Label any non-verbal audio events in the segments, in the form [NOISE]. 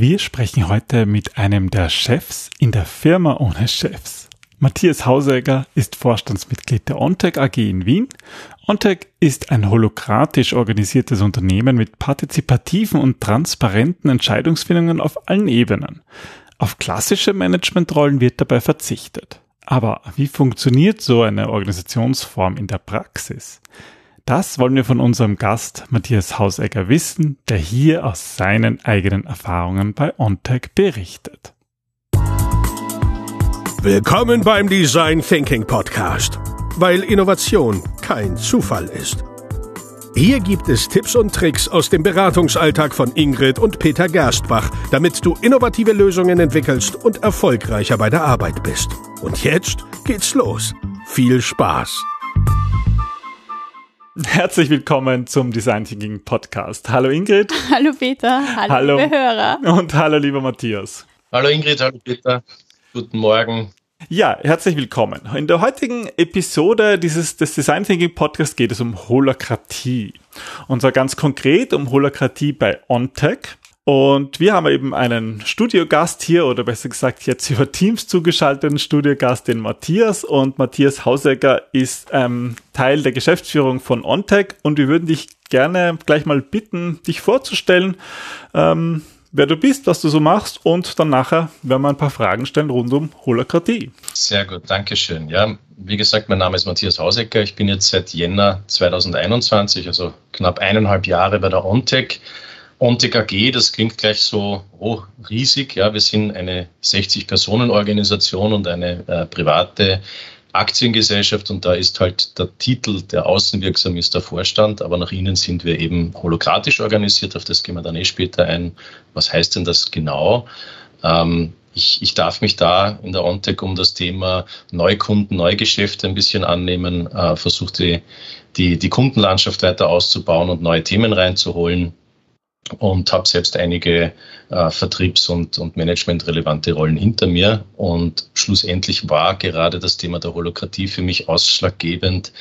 Wir sprechen heute mit einem der Chefs in der Firma ohne Chefs. Matthias Hausegger ist Vorstandsmitglied der ONTEC AG in Wien. ONTEC ist ein holokratisch organisiertes Unternehmen mit partizipativen und transparenten Entscheidungsfindungen auf allen Ebenen. Auf klassische Managementrollen wird dabei verzichtet. Aber wie funktioniert so eine Organisationsform in der Praxis? Das wollen wir von unserem Gast Matthias Hausegger wissen, der hier aus seinen eigenen Erfahrungen bei OnTech berichtet. Willkommen beim Design Thinking Podcast, weil Innovation kein Zufall ist. Hier gibt es Tipps und Tricks aus dem Beratungsalltag von Ingrid und Peter Gerstbach, damit du innovative Lösungen entwickelst und erfolgreicher bei der Arbeit bist. Und jetzt geht's los. Viel Spaß! Herzlich willkommen zum Design Thinking Podcast. Hallo Ingrid. [LAUGHS] Hallo Peter. Hallo, hallo liebe Hörer. Und hallo lieber Matthias. Hallo Ingrid, hallo Peter. Guten Morgen. Ja, herzlich willkommen. In der heutigen Episode dieses des Design Thinking Podcasts geht es um Holokratie. Und zwar ganz konkret um Holokratie bei OnTech. Und wir haben eben einen Studiogast hier, oder besser gesagt jetzt über Teams zugeschalteten Studiogast, den Matthias. Und Matthias Hausegger ist ähm, Teil der Geschäftsführung von OnTech. Und wir würden dich gerne gleich mal bitten, dich vorzustellen, ähm, wer du bist, was du so machst. Und dann nachher werden wir ein paar Fragen stellen rund um Holokratie. Sehr gut, danke schön. Ja, wie gesagt, mein Name ist Matthias Hausegger. Ich bin jetzt seit Jänner 2021, also knapp eineinhalb Jahre bei der OnTech Ontic AG, das klingt gleich so oh, riesig. Ja, wir sind eine 60-Personen-Organisation und eine äh, private Aktiengesellschaft und da ist halt der Titel, der außenwirksam ist, der Vorstand, aber nach innen sind wir eben holokratisch organisiert, auf das gehen wir dann eh später ein. Was heißt denn das genau? Ähm, ich, ich darf mich da in der OnTech um das Thema Neukunden, Neugeschäfte ein bisschen annehmen, äh, versuche die, die, die Kundenlandschaft weiter auszubauen und neue Themen reinzuholen und habe selbst einige äh, Vertriebs- und, und managementrelevante Rollen hinter mir. Und schlussendlich war gerade das Thema der Holokratie für mich ausschlaggebend,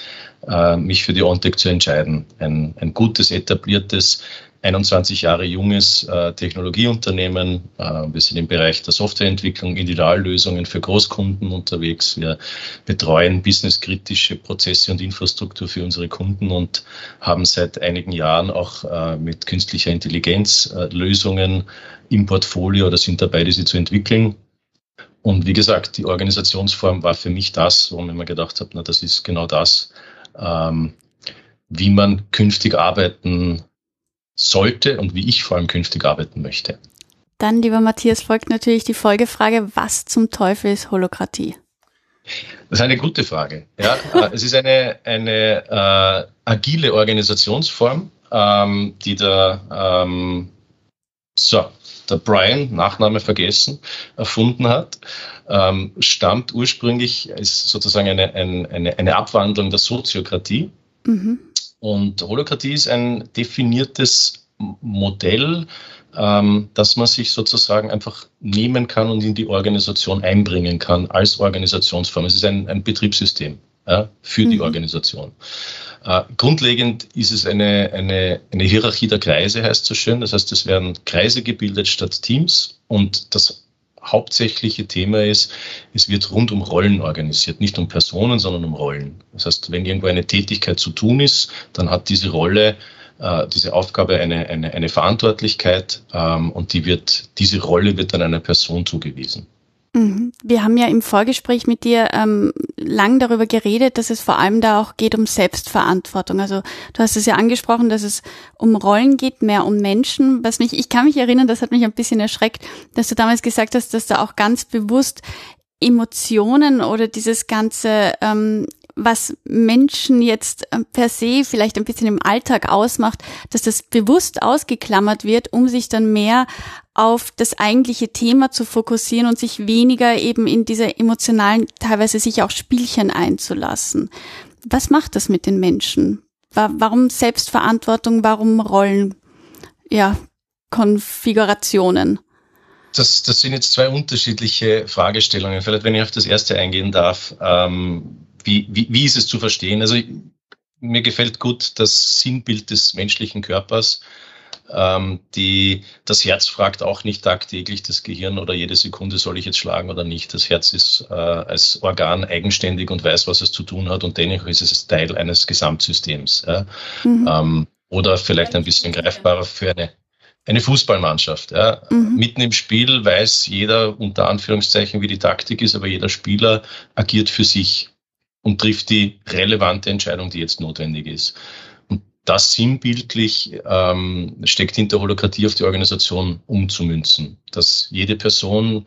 äh, mich für die OnTech zu entscheiden. Ein, ein gutes, etabliertes 21 Jahre junges äh, Technologieunternehmen. Äh, wir sind im Bereich der Softwareentwicklung, Individuallösungen für Großkunden unterwegs. Wir betreuen businesskritische Prozesse und Infrastruktur für unsere Kunden und haben seit einigen Jahren auch äh, mit künstlicher Intelligenz äh, Lösungen im Portfolio oder sind dabei, diese zu entwickeln. Und wie gesagt, die Organisationsform war für mich das, wo ich mir gedacht habe, na, das ist genau das, ähm, wie man künftig arbeiten sollte und wie ich vor allem künftig arbeiten möchte. Dann, lieber Matthias, folgt natürlich die Folgefrage, was zum Teufel ist Holokratie? Das ist eine gute Frage. Ja, äh, es ist eine, eine äh, agile Organisationsform, ähm, die der, ähm, so, der Brian, Nachname vergessen, erfunden hat. Ähm, stammt ursprünglich, ist sozusagen eine, eine, eine Abwandlung der Soziokratie. Mhm. Und Holokratie ist ein definiertes Modell, ähm, dass man sich sozusagen einfach nehmen kann und in die Organisation einbringen kann als Organisationsform. Es ist ein, ein Betriebssystem ja, für mhm. die Organisation. Äh, grundlegend ist es eine, eine, eine Hierarchie der Kreise, heißt so schön. Das heißt, es werden Kreise gebildet statt Teams und das hauptsächliche Thema ist, es wird rund um Rollen organisiert, nicht um Personen, sondern um Rollen. Das heißt, wenn irgendwo eine Tätigkeit zu tun ist, dann hat diese Rolle, äh, diese Aufgabe eine, eine, eine Verantwortlichkeit ähm, und die wird, diese Rolle wird dann einer Person zugewiesen. Mhm. Wir haben ja im Vorgespräch mit dir ähm, lang darüber geredet, dass es vor allem da auch geht um Selbstverantwortung. Also du hast es ja angesprochen, dass es um Rollen geht, mehr um Menschen. Was mich, ich kann mich erinnern, das hat mich ein bisschen erschreckt, dass du damals gesagt hast, dass da auch ganz bewusst Emotionen oder dieses ganze ähm, was Menschen jetzt ähm, per se vielleicht ein bisschen im Alltag ausmacht, dass das bewusst ausgeklammert wird, um sich dann mehr auf das eigentliche Thema zu fokussieren und sich weniger eben in diese emotionalen, teilweise sich auch Spielchen einzulassen. Was macht das mit den Menschen? Warum Selbstverantwortung? Warum Rollen? Ja, Konfigurationen? Das, das sind jetzt zwei unterschiedliche Fragestellungen. Vielleicht, wenn ich auf das erste eingehen darf. Ähm, wie, wie, wie ist es zu verstehen? Also mir gefällt gut das Sinnbild des menschlichen Körpers. Ähm, die, das Herz fragt auch nicht tagtäglich das Gehirn oder jede Sekunde soll ich jetzt schlagen oder nicht. Das Herz ist äh, als Organ eigenständig und weiß, was es zu tun hat und dennoch ist es Teil eines Gesamtsystems. Ja? Mhm. Ähm, oder vielleicht ein bisschen greifbarer für eine, eine Fußballmannschaft. Ja. Mhm. Mitten im Spiel weiß jeder unter Anführungszeichen, wie die Taktik ist, aber jeder Spieler agiert für sich und trifft die relevante Entscheidung, die jetzt notwendig ist. Das sinnbildlich ähm, steckt hinter Holokratie auf die Organisation umzumünzen, dass jede Person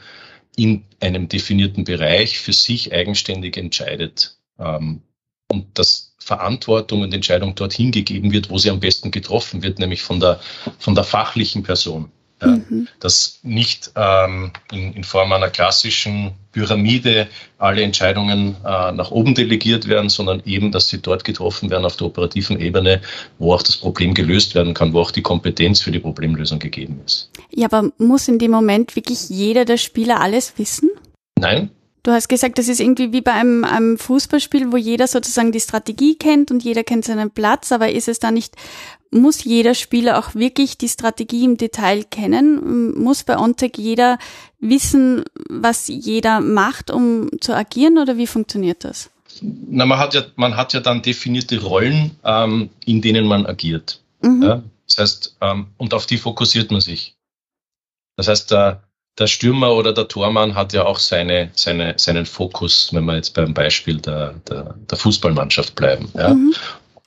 in einem definierten Bereich für sich eigenständig entscheidet. Ähm, und das Verantwortung und Entscheidung dorthin gegeben wird, wo sie am besten getroffen wird, nämlich von der, von der fachlichen Person. Ja, mhm. Dass nicht ähm, in, in, Form einer klassischen Pyramide alle Entscheidungen äh, nach oben delegiert werden, sondern eben, dass sie dort getroffen werden auf der operativen Ebene, wo auch das Problem gelöst werden kann, wo auch die Kompetenz für die Problemlösung gegeben ist. Ja, aber muss in dem Moment wirklich jeder der Spieler alles wissen? Nein, Du hast gesagt, das ist irgendwie wie bei einem, einem, Fußballspiel, wo jeder sozusagen die Strategie kennt und jeder kennt seinen Platz, aber ist es da nicht, muss jeder Spieler auch wirklich die Strategie im Detail kennen? Muss bei OnTech jeder wissen, was jeder macht, um zu agieren oder wie funktioniert das? Na, man hat ja, man hat ja dann definierte Rollen, ähm, in denen man agiert. Mhm. Ja? Das heißt, ähm, und auf die fokussiert man sich. Das heißt, äh, der Stürmer oder der Tormann hat ja auch seine, seine, seinen Fokus, wenn wir jetzt beim Beispiel der, der, der Fußballmannschaft bleiben. Ja. Mhm.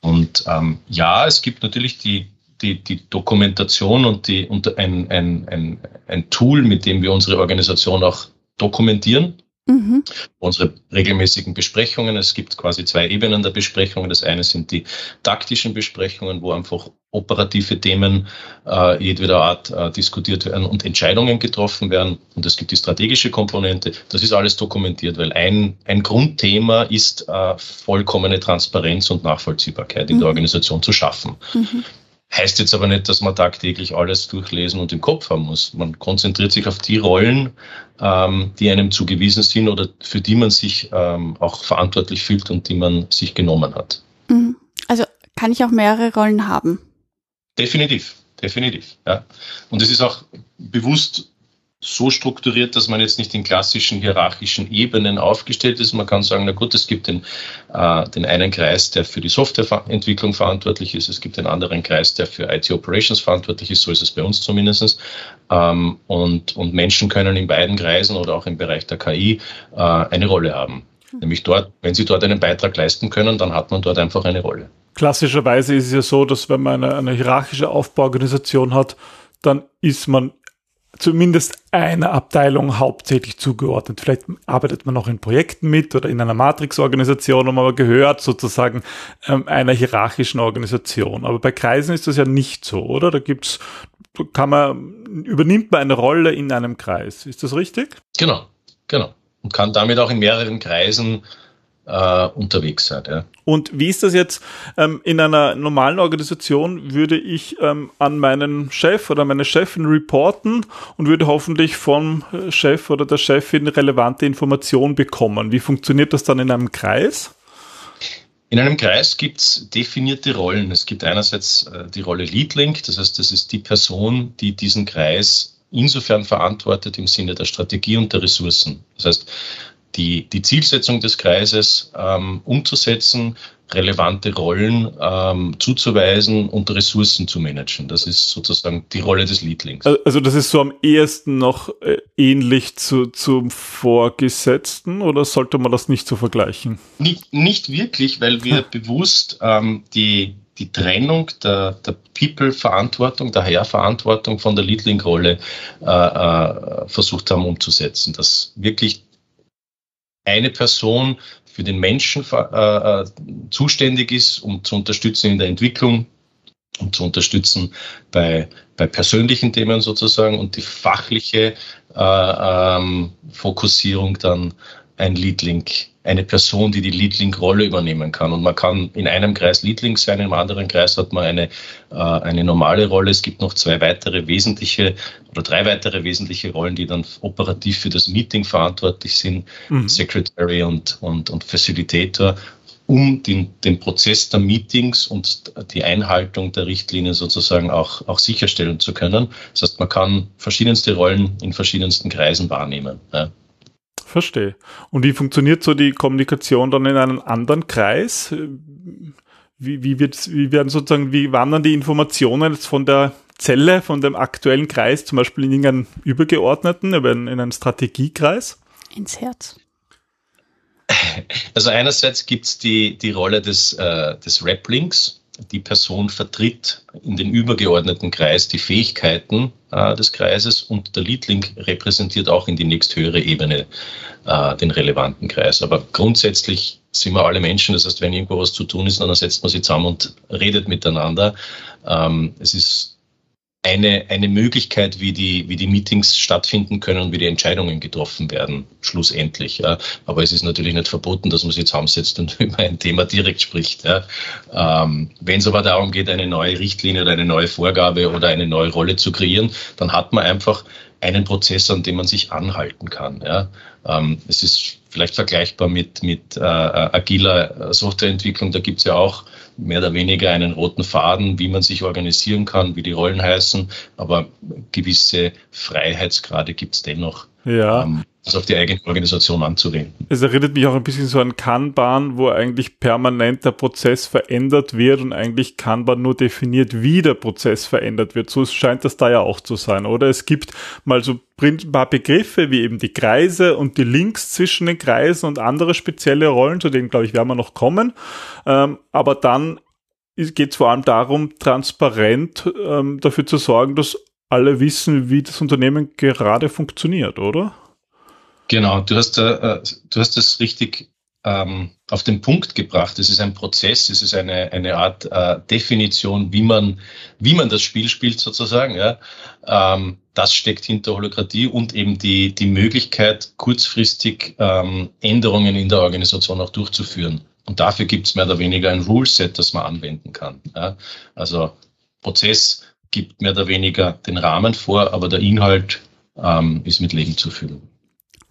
Und ähm, ja, es gibt natürlich die, die, die Dokumentation und, die, und ein, ein, ein, ein Tool, mit dem wir unsere Organisation auch dokumentieren. Mhm. Unsere regelmäßigen Besprechungen. Es gibt quasi zwei Ebenen der Besprechungen. Das eine sind die taktischen Besprechungen, wo einfach operative Themen äh, jedweder Art äh, diskutiert werden und Entscheidungen getroffen werden. Und es gibt die strategische Komponente. Das ist alles dokumentiert, weil ein, ein Grundthema ist äh, vollkommene Transparenz und Nachvollziehbarkeit in mhm. der Organisation zu schaffen. Mhm. Heißt jetzt aber nicht, dass man tagtäglich alles durchlesen und im Kopf haben muss. Man konzentriert sich auf die Rollen, ähm, die einem zugewiesen sind oder für die man sich ähm, auch verantwortlich fühlt und die man sich genommen hat. Mhm. Also kann ich auch mehrere Rollen haben? Definitiv, definitiv. Ja. Und es ist auch bewusst so strukturiert, dass man jetzt nicht in klassischen hierarchischen Ebenen aufgestellt ist. Man kann sagen, na gut, es gibt den, äh, den einen Kreis, der für die Softwareentwicklung verantwortlich ist. Es gibt den anderen Kreis, der für IT Operations verantwortlich ist. So ist es bei uns zumindest. Ähm, und, und Menschen können in beiden Kreisen oder auch im Bereich der KI äh, eine Rolle haben. Nämlich dort, wenn sie dort einen Beitrag leisten können, dann hat man dort einfach eine Rolle. Klassischerweise ist es ja so, dass wenn man eine, eine hierarchische Aufbauorganisation hat, dann ist man zumindest einer Abteilung hauptsächlich zugeordnet. Vielleicht arbeitet man noch in Projekten mit oder in einer Matrix-Organisation, man gehört sozusagen ähm, einer hierarchischen Organisation. Aber bei Kreisen ist das ja nicht so, oder? Da gibt's, kann man, übernimmt man eine Rolle in einem Kreis. Ist das richtig? Genau, genau. Und kann damit auch in mehreren Kreisen äh, unterwegs seid. Ja. Und wie ist das jetzt ähm, in einer normalen Organisation? Würde ich ähm, an meinen Chef oder meine Chefin reporten und würde hoffentlich vom Chef oder der Chefin relevante Informationen bekommen. Wie funktioniert das dann in einem Kreis? In einem Kreis gibt es definierte Rollen. Es gibt einerseits äh, die Rolle Lead Link, das heißt, das ist die Person, die diesen Kreis insofern verantwortet im Sinne der Strategie und der Ressourcen. Das heißt, die, die Zielsetzung des Kreises ähm, umzusetzen, relevante Rollen ähm, zuzuweisen und Ressourcen zu managen. Das ist sozusagen die Rolle des Leadlings. Also das ist so am ehesten noch äh, ähnlich zu, zum Vorgesetzten oder sollte man das nicht so vergleichen? Nicht, nicht wirklich, weil wir hm. bewusst ähm, die, die Trennung der, der People-Verantwortung, der Herr-Verantwortung von der Leadling-Rolle äh, äh, versucht haben umzusetzen. Dass wirklich eine Person für den Menschen äh, äh, zuständig ist, um zu unterstützen in der Entwicklung, um zu unterstützen bei, bei persönlichen Themen sozusagen und die fachliche äh, ähm, Fokussierung dann ein Leadlink eine Person, die die Leadlink-Rolle übernehmen kann. Und man kann in einem Kreis Leadlink sein, im anderen Kreis hat man eine, äh, eine normale Rolle. Es gibt noch zwei weitere wesentliche oder drei weitere wesentliche Rollen, die dann operativ für das Meeting verantwortlich sind, mhm. Secretary und, und, und Facilitator. um den, den Prozess der Meetings und die Einhaltung der Richtlinien sozusagen auch, auch sicherstellen zu können. Das heißt, man kann verschiedenste Rollen in verschiedensten Kreisen wahrnehmen. Ja. Verstehe. Und wie funktioniert so die Kommunikation dann in einem anderen Kreis? Wie, wie, wird, wie werden sozusagen, wie wandern die Informationen jetzt von der Zelle, von dem aktuellen Kreis, zum Beispiel in irgendeinen übergeordneten, in einen Strategiekreis? Ins Herz. Also einerseits gibt es die, die Rolle des, äh, des Rap-Links. Die Person vertritt in den übergeordneten Kreis die Fähigkeiten äh, des Kreises und der Lead-Link repräsentiert auch in die nächsthöhere Ebene äh, den relevanten Kreis. Aber grundsätzlich sind wir alle Menschen. Das heißt, wenn irgendwo was zu tun ist, dann setzt man sich zusammen und redet miteinander. Ähm, es ist eine, eine Möglichkeit, wie die, wie die Meetings stattfinden können und wie die Entscheidungen getroffen werden, schlussendlich. Ja. Aber es ist natürlich nicht verboten, dass man sich zusammensetzt und [LAUGHS] über ein Thema direkt spricht. Ja. Ähm, Wenn es aber darum geht, eine neue Richtlinie oder eine neue Vorgabe oder eine neue Rolle zu kreieren, dann hat man einfach einen Prozess, an dem man sich anhalten kann. Ja. Ähm, es ist vielleicht vergleichbar mit, mit äh, agiler Softwareentwicklung. Da gibt es ja auch mehr oder weniger einen roten Faden, wie man sich organisieren kann, wie die Rollen heißen, aber gewisse Freiheitsgrade gibt es dennoch. Ja. Ähm, das auf die eigene Organisation anzureden. Es erinnert mich auch ein bisschen so an Kanban, wo eigentlich permanent der Prozess verändert wird und eigentlich Kanban nur definiert, wie der Prozess verändert wird. So scheint das da ja auch zu sein, oder? Es gibt mal so ein paar Begriffe wie eben die Kreise und die Links zwischen den Kreisen und andere spezielle Rollen, zu denen, glaube ich, werden wir noch kommen. Ähm, aber dann geht es vor allem darum, transparent ähm, dafür zu sorgen, dass alle wissen, wie das Unternehmen gerade funktioniert, oder? Genau, du hast, äh, du hast das richtig ähm, auf den Punkt gebracht. Es ist ein Prozess, es ist eine, eine Art äh, Definition, wie man, wie man das Spiel spielt sozusagen. Ja. Ähm, das steckt hinter Holokratie und eben die, die Möglichkeit, kurzfristig ähm, Änderungen in der Organisation auch durchzuführen. Und dafür gibt es mehr oder weniger ein Ruleset, das man anwenden kann. Ja. Also Prozess gibt mehr oder weniger den Rahmen vor, aber der Inhalt ähm, ist mit Leben zu füllen.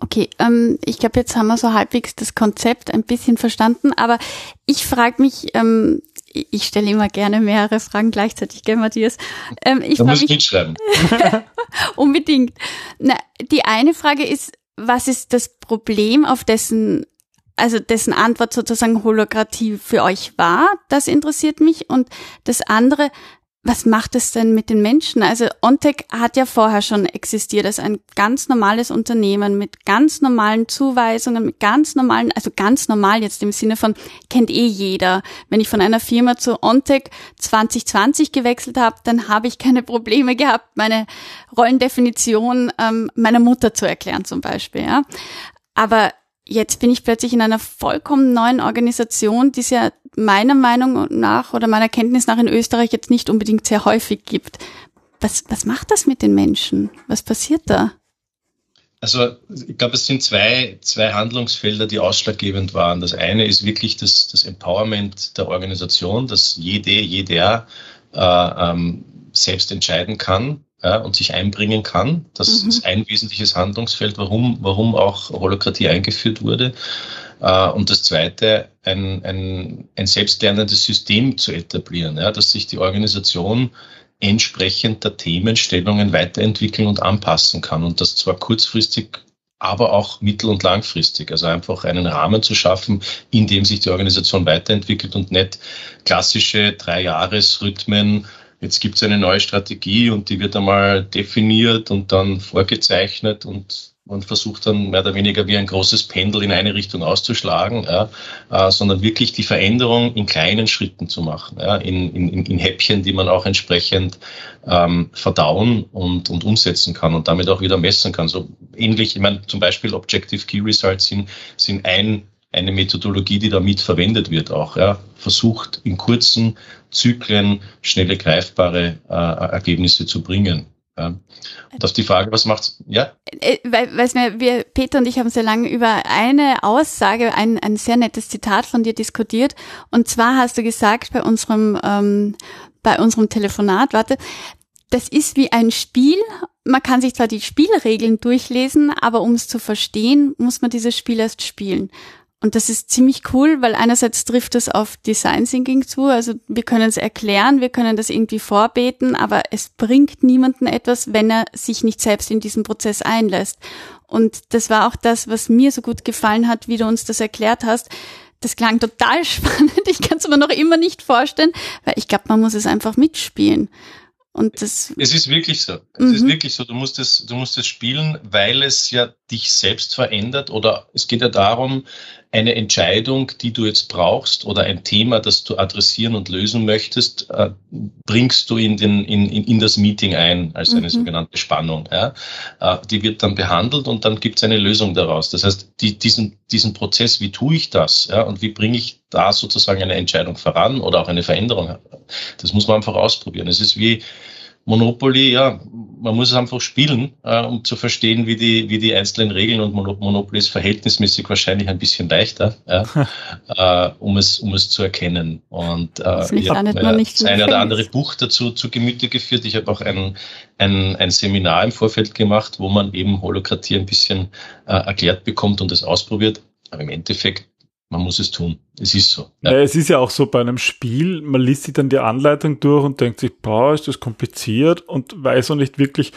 Okay, ähm, ich glaube, jetzt haben wir so halbwegs das Konzept ein bisschen verstanden, aber ich frage mich, ähm, ich stelle immer gerne mehrere Fragen gleichzeitig, gell, Matthias? Ähm, ich da muss mich, mitschreiben. [LAUGHS] unbedingt. Na, die eine Frage ist, was ist das Problem, auf dessen also dessen Antwort sozusagen Holokratie für euch war, das interessiert mich. Und das andere, was macht es denn mit den Menschen? Also Ontec hat ja vorher schon existiert als ein ganz normales Unternehmen mit ganz normalen Zuweisungen, mit ganz normalen, also ganz normal jetzt im Sinne von kennt eh jeder. Wenn ich von einer Firma zu Ontec 2020 gewechselt habe, dann habe ich keine Probleme gehabt, meine Rollendefinition ähm, meiner Mutter zu erklären zum Beispiel. Ja. Aber jetzt bin ich plötzlich in einer vollkommen neuen Organisation, die es ja meiner Meinung nach oder meiner Kenntnis nach in Österreich jetzt nicht unbedingt sehr häufig gibt. Was, was macht das mit den Menschen? Was passiert da? Also ich glaube, es sind zwei, zwei Handlungsfelder, die ausschlaggebend waren. Das eine ist wirklich das, das Empowerment der Organisation, dass jede, jeder äh, ähm, selbst entscheiden kann, ja, und sich einbringen kann. Das mhm. ist ein wesentliches Handlungsfeld, warum, warum auch Holokratie eingeführt wurde. Äh, und das Zweite, ein, ein, ein selbstlernendes System zu etablieren, ja, dass sich die Organisation entsprechend der Themenstellungen weiterentwickeln und anpassen kann. Und das zwar kurzfristig, aber auch mittel- und langfristig. Also einfach einen Rahmen zu schaffen, in dem sich die Organisation weiterentwickelt und nicht klassische Drei-Jahres-Rhythmen jetzt gibt es eine neue Strategie und die wird einmal definiert und dann vorgezeichnet und man versucht dann mehr oder weniger wie ein großes Pendel in eine Richtung auszuschlagen, ja, äh, sondern wirklich die Veränderung in kleinen Schritten zu machen, ja, in, in, in Häppchen, die man auch entsprechend ähm, verdauen und, und umsetzen kann und damit auch wieder messen kann. So ähnlich, ich meine, zum Beispiel Objective Key Results sind, sind ein eine Methodologie, die da mit verwendet wird, auch ja, versucht in kurzen Zyklen schnelle greifbare äh, Ergebnisse zu bringen. Ja. Und auf die Frage, was macht's? Ja? Äh, weil, weiß mir, wir, Peter und ich haben sehr lange über eine Aussage, ein, ein sehr nettes Zitat von dir diskutiert. Und zwar hast du gesagt bei unserem, ähm, bei unserem Telefonat, warte, das ist wie ein Spiel. Man kann sich zwar die Spielregeln durchlesen, aber um es zu verstehen, muss man dieses Spiel erst spielen. Und das ist ziemlich cool, weil einerseits trifft es auf Design Thinking zu, also wir können es erklären, wir können das irgendwie vorbeten, aber es bringt niemanden etwas, wenn er sich nicht selbst in diesen Prozess einlässt. Und das war auch das, was mir so gut gefallen hat, wie du uns das erklärt hast. Das klang total [LAUGHS] spannend. Ich kann es mir noch immer nicht vorstellen, weil ich glaube, man muss es einfach mitspielen. Und das es ist wirklich so. Es mhm. ist wirklich so. Du musst es, du musst es spielen, weil es ja dich selbst verändert oder es geht ja darum, eine Entscheidung, die du jetzt brauchst oder ein Thema, das du adressieren und lösen möchtest, äh, bringst du in, den, in, in, in das Meeting ein als eine mhm. sogenannte Spannung. Ja? Äh, die wird dann behandelt und dann gibt es eine Lösung daraus. Das heißt, die, diesen, diesen Prozess, wie tue ich das ja? und wie bringe ich da sozusagen eine Entscheidung voran oder auch eine Veränderung, das muss man einfach ausprobieren. Es ist wie, Monopoly, ja, man muss es einfach spielen, äh, um zu verstehen, wie die, wie die einzelnen Regeln und Monopoly ist verhältnismäßig wahrscheinlich ein bisschen leichter, [LAUGHS] ja, äh, um, es, um es zu erkennen. Und äh, ich habe mir das eine oder andere Buch dazu zu Gemüte geführt. Ich habe auch ein, ein, ein Seminar im Vorfeld gemacht, wo man eben Holokratie ein bisschen äh, erklärt bekommt und es ausprobiert. Aber im Endeffekt man muss es tun. Es ist so. Ja. Es ist ja auch so bei einem Spiel, man liest sich dann die Anleitung durch und denkt sich, boah, ist das kompliziert und weiß auch nicht wirklich,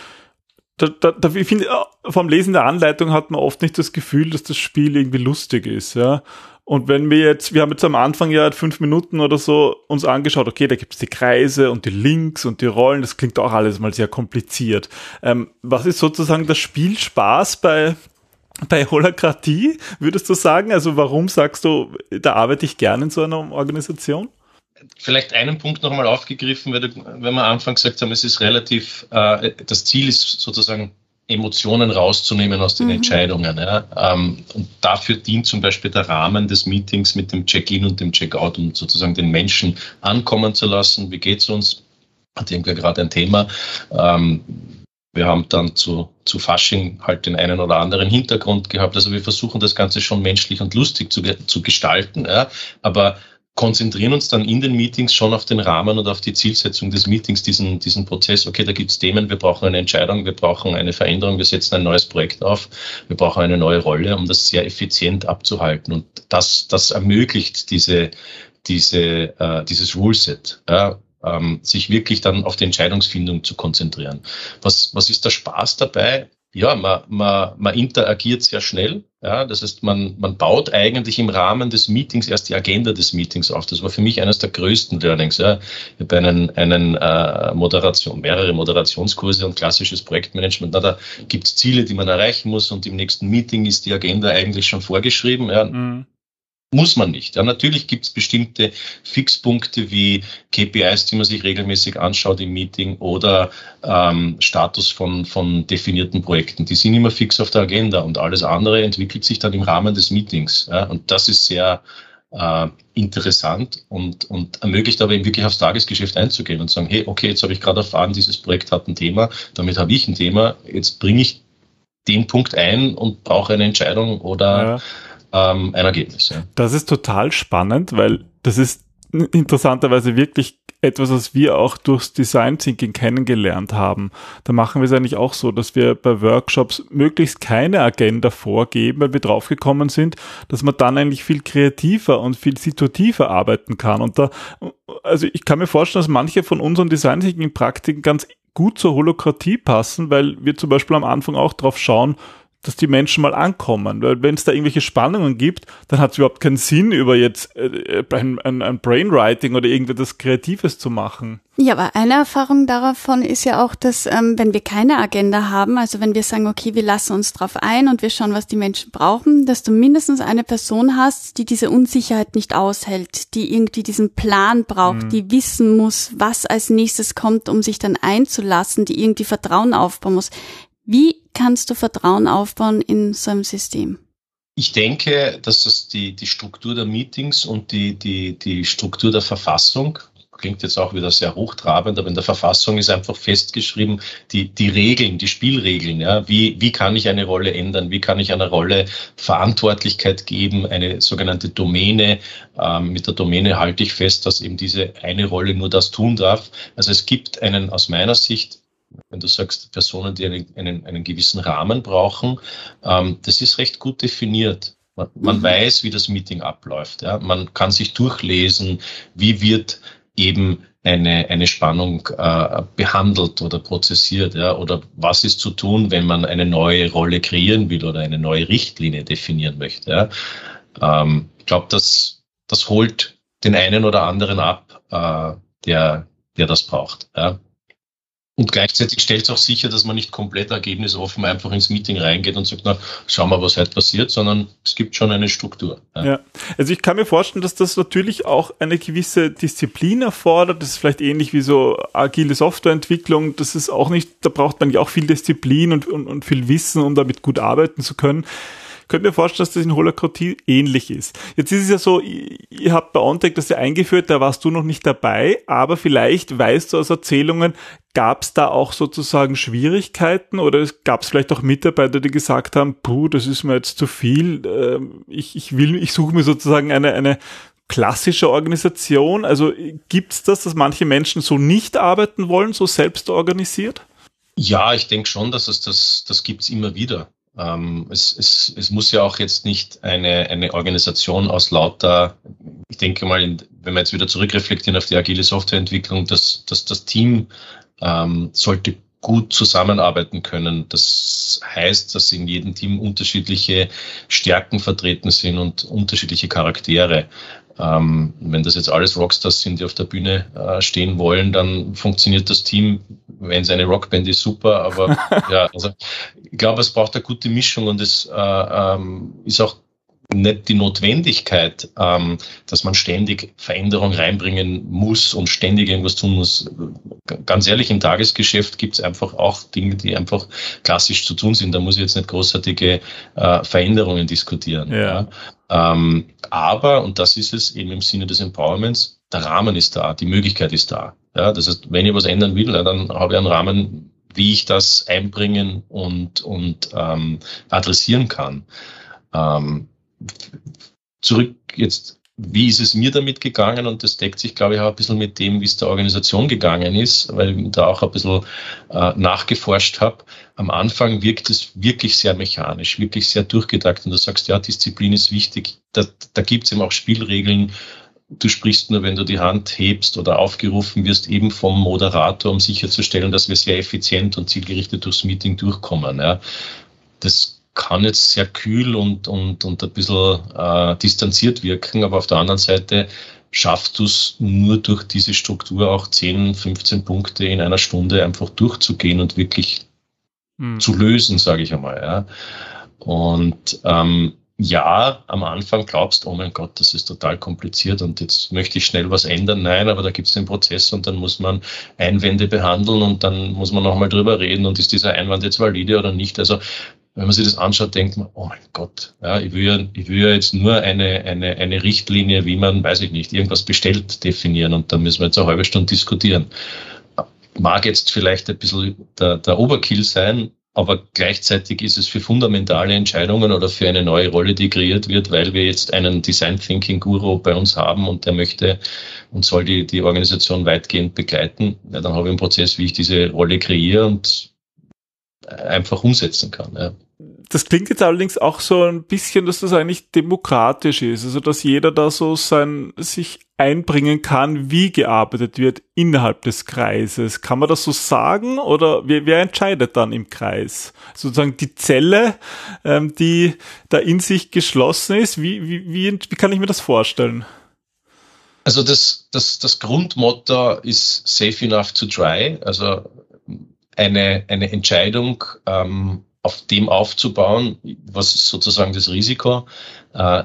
da, da, da, ich finde, vom Lesen der Anleitung hat man oft nicht das Gefühl, dass das Spiel irgendwie lustig ist, ja. Und wenn wir jetzt, wir haben jetzt am Anfang ja fünf Minuten oder so uns angeschaut, okay, da gibt es die Kreise und die Links und die Rollen, das klingt auch alles mal sehr kompliziert. Ähm, was ist sozusagen das Spielspaß bei, bei Holokratie, würdest du sagen? Also warum sagst du, da arbeite ich gerne in so einer Organisation? Vielleicht einen Punkt nochmal aufgegriffen, weil, du, wenn wir am Anfang gesagt haben, es ist relativ, äh, das Ziel ist sozusagen Emotionen rauszunehmen aus den mhm. Entscheidungen. Ja. Ähm, und dafür dient zum Beispiel der Rahmen des Meetings mit dem Check-in und dem Check-out, um sozusagen den Menschen ankommen zu lassen. Wie geht's uns? Hat irgendwer gerade ein Thema? Ähm, wir haben dann zu, zu Fasching halt den einen oder anderen Hintergrund gehabt. Also wir versuchen das Ganze schon menschlich und lustig zu, zu gestalten, ja, aber konzentrieren uns dann in den Meetings schon auf den Rahmen und auf die Zielsetzung des Meetings, diesen, diesen Prozess. Okay, da gibt's Themen, wir brauchen eine Entscheidung, wir brauchen eine Veränderung, wir setzen ein neues Projekt auf, wir brauchen eine neue Rolle, um das sehr effizient abzuhalten. Und das, das ermöglicht diese, diese, äh, dieses Ruleset. Ja, ähm, sich wirklich dann auf die Entscheidungsfindung zu konzentrieren. Was, was ist der Spaß dabei? Ja, man, man, man interagiert sehr schnell. Ja, das heißt, man, man baut eigentlich im Rahmen des Meetings erst die Agenda des Meetings auf. Das war für mich eines der größten Learnings. Ja. Ich habe einen, einen äh, Moderation, mehrere Moderationskurse und klassisches Projektmanagement. Na, da gibt es Ziele, die man erreichen muss und im nächsten Meeting ist die Agenda eigentlich schon vorgeschrieben. Ja. Mhm. Muss man nicht. Ja, natürlich gibt es bestimmte Fixpunkte wie KPIs, die man sich regelmäßig anschaut im Meeting oder ähm, Status von, von definierten Projekten. Die sind immer fix auf der Agenda und alles andere entwickelt sich dann im Rahmen des Meetings. Ja, und das ist sehr äh, interessant und, und ermöglicht aber eben wirklich aufs Tagesgeschäft einzugehen und sagen, hey, okay, jetzt habe ich gerade erfahren, dieses Projekt hat ein Thema, damit habe ich ein Thema, jetzt bringe ich den Punkt ein und brauche eine Entscheidung oder ja ähm, ein Ergebnis. Ja. Das ist total spannend, weil das ist interessanterweise wirklich etwas, was wir auch durchs Design Thinking kennengelernt haben. Da machen wir es eigentlich auch so, dass wir bei Workshops möglichst keine Agenda vorgeben, weil wir draufgekommen sind, dass man dann eigentlich viel kreativer und viel situativer arbeiten kann. Und da, also ich kann mir vorstellen, dass manche von unseren Design Thinking Praktiken ganz gut zur Holokratie passen, weil wir zum Beispiel am Anfang auch drauf schauen, dass die Menschen mal ankommen. Weil wenn es da irgendwelche Spannungen gibt, dann hat es überhaupt keinen Sinn, über jetzt äh, ein, ein, ein Brainwriting oder irgendetwas Kreatives zu machen. Ja, aber eine Erfahrung davon ist ja auch, dass ähm, wenn wir keine Agenda haben, also wenn wir sagen, okay, wir lassen uns drauf ein und wir schauen, was die Menschen brauchen, dass du mindestens eine Person hast, die diese Unsicherheit nicht aushält, die irgendwie diesen Plan braucht, mhm. die wissen muss, was als nächstes kommt, um sich dann einzulassen, die irgendwie Vertrauen aufbauen muss. Wie kannst du Vertrauen aufbauen in so einem System? Ich denke, dass das die, die Struktur der Meetings und die, die, die Struktur der Verfassung, klingt jetzt auch wieder sehr hochtrabend, aber in der Verfassung ist einfach festgeschrieben, die, die Regeln, die Spielregeln, ja, wie, wie kann ich eine Rolle ändern, wie kann ich einer Rolle Verantwortlichkeit geben, eine sogenannte Domäne. Ähm, mit der Domäne halte ich fest, dass eben diese eine Rolle nur das tun darf. Also es gibt einen aus meiner Sicht wenn du sagst, Personen, die einen, einen, einen gewissen Rahmen brauchen, ähm, das ist recht gut definiert. Man, man mhm. weiß, wie das Meeting abläuft. Ja? Man kann sich durchlesen, wie wird eben eine, eine Spannung äh, behandelt oder prozessiert, ja, oder was ist zu tun, wenn man eine neue Rolle kreieren will oder eine neue Richtlinie definieren möchte. Ja. Ähm, ich glaube, das, das holt den einen oder anderen ab, äh, der, der das braucht. Ja. Und gleichzeitig stellt es auch sicher, dass man nicht komplett ergebnisoffen einfach ins Meeting reingeht und sagt, na, schauen wir, was heute passiert, sondern es gibt schon eine Struktur. Ja. ja. also ich kann mir vorstellen, dass das natürlich auch eine gewisse Disziplin erfordert. Das ist vielleicht ähnlich wie so agile Softwareentwicklung. Das ist auch nicht, da braucht man ja auch viel Disziplin und, und, und viel Wissen, um damit gut arbeiten zu können könnte mir vorstellen, dass das in Holacratie ähnlich ist. Jetzt ist es ja so, ihr habt bei OnTech das ja eingeführt, da warst du noch nicht dabei, aber vielleicht weißt du aus Erzählungen, gab es da auch sozusagen Schwierigkeiten oder gab es vielleicht auch Mitarbeiter, die gesagt haben, puh, das ist mir jetzt zu viel, ähm, ich, ich will, ich suche mir sozusagen eine, eine klassische Organisation? Also gibt's das, dass manche Menschen so nicht arbeiten wollen, so selbst organisiert? Ja, ich denke schon, dass es das, das gibt's immer wieder. Ähm, es, es, es muss ja auch jetzt nicht eine, eine Organisation aus lauter, ich denke mal, wenn wir jetzt wieder zurückreflektieren auf die agile Softwareentwicklung, dass, dass das Team ähm, sollte gut zusammenarbeiten können. Das heißt, dass in jedem Team unterschiedliche Stärken vertreten sind und unterschiedliche Charaktere. Ähm, wenn das jetzt alles Rockstars sind, die auf der Bühne äh, stehen wollen, dann funktioniert das Team, wenn es eine Rockband ist, super. Aber [LAUGHS] ja, also ich glaube, es braucht eine gute Mischung und es äh, ähm, ist auch nicht die Notwendigkeit, ähm, dass man ständig Veränderung reinbringen muss und ständig irgendwas tun muss. Ganz ehrlich, im Tagesgeschäft gibt es einfach auch Dinge, die einfach klassisch zu tun sind. Da muss ich jetzt nicht großartige äh, Veränderungen diskutieren. Ja. ja. Ähm, aber, und das ist es eben im Sinne des Empowerments, der Rahmen ist da, die Möglichkeit ist da. Ja, das heißt, wenn ich was ändern will, dann habe ich einen Rahmen, wie ich das einbringen und, und ähm, adressieren kann. Ähm, zurück jetzt, wie ist es mir damit gegangen? Und das deckt sich, glaube ich, auch ein bisschen mit dem, wie es der Organisation gegangen ist, weil ich da auch ein bisschen äh, nachgeforscht habe. Am Anfang wirkt es wirklich sehr mechanisch, wirklich sehr durchgedacht. Und du sagst, ja, Disziplin ist wichtig. Da, da gibt es eben auch Spielregeln. Du sprichst nur, wenn du die Hand hebst oder aufgerufen wirst, eben vom Moderator, um sicherzustellen, dass wir sehr effizient und zielgerichtet durchs Meeting durchkommen. Ja. Das kann jetzt sehr kühl und, und, und ein bisschen äh, distanziert wirken, aber auf der anderen Seite schafft du es nur durch diese Struktur auch 10, 15 Punkte in einer Stunde einfach durchzugehen und wirklich hm. zu lösen, sage ich einmal. Ja. Und ähm, ja, am Anfang glaubst, oh mein Gott, das ist total kompliziert und jetzt möchte ich schnell was ändern. Nein, aber da gibt es den Prozess und dann muss man Einwände behandeln und dann muss man nochmal drüber reden und ist dieser Einwand jetzt valide oder nicht. Also wenn man sich das anschaut, denkt man, oh mein Gott, ja, ich will ja, ich will ja jetzt nur eine, eine, eine Richtlinie, wie man, weiß ich nicht, irgendwas bestellt, definieren und dann müssen wir jetzt eine halbe Stunde diskutieren. Mag jetzt vielleicht ein bisschen der, der Oberkill sein, aber gleichzeitig ist es für fundamentale Entscheidungen oder für eine neue Rolle, die kreiert wird, weil wir jetzt einen Design Thinking Guru bei uns haben und der möchte und soll die, die Organisation weitgehend begleiten. Ja, dann habe ich einen Prozess, wie ich diese Rolle kreiere und einfach umsetzen kann. Ja. Das klingt jetzt allerdings auch so ein bisschen, dass das eigentlich demokratisch ist, also dass jeder da so sein sich einbringen kann, wie gearbeitet wird innerhalb des Kreises. Kann man das so sagen oder wer, wer entscheidet dann im Kreis? Sozusagen die Zelle, ähm, die da in sich geschlossen ist. Wie, wie, wie, wie kann ich mir das vorstellen? Also das, das, das Grundmotto ist safe enough to try. Also eine, eine Entscheidung ähm, auf dem aufzubauen, was ist sozusagen das Risiko, äh,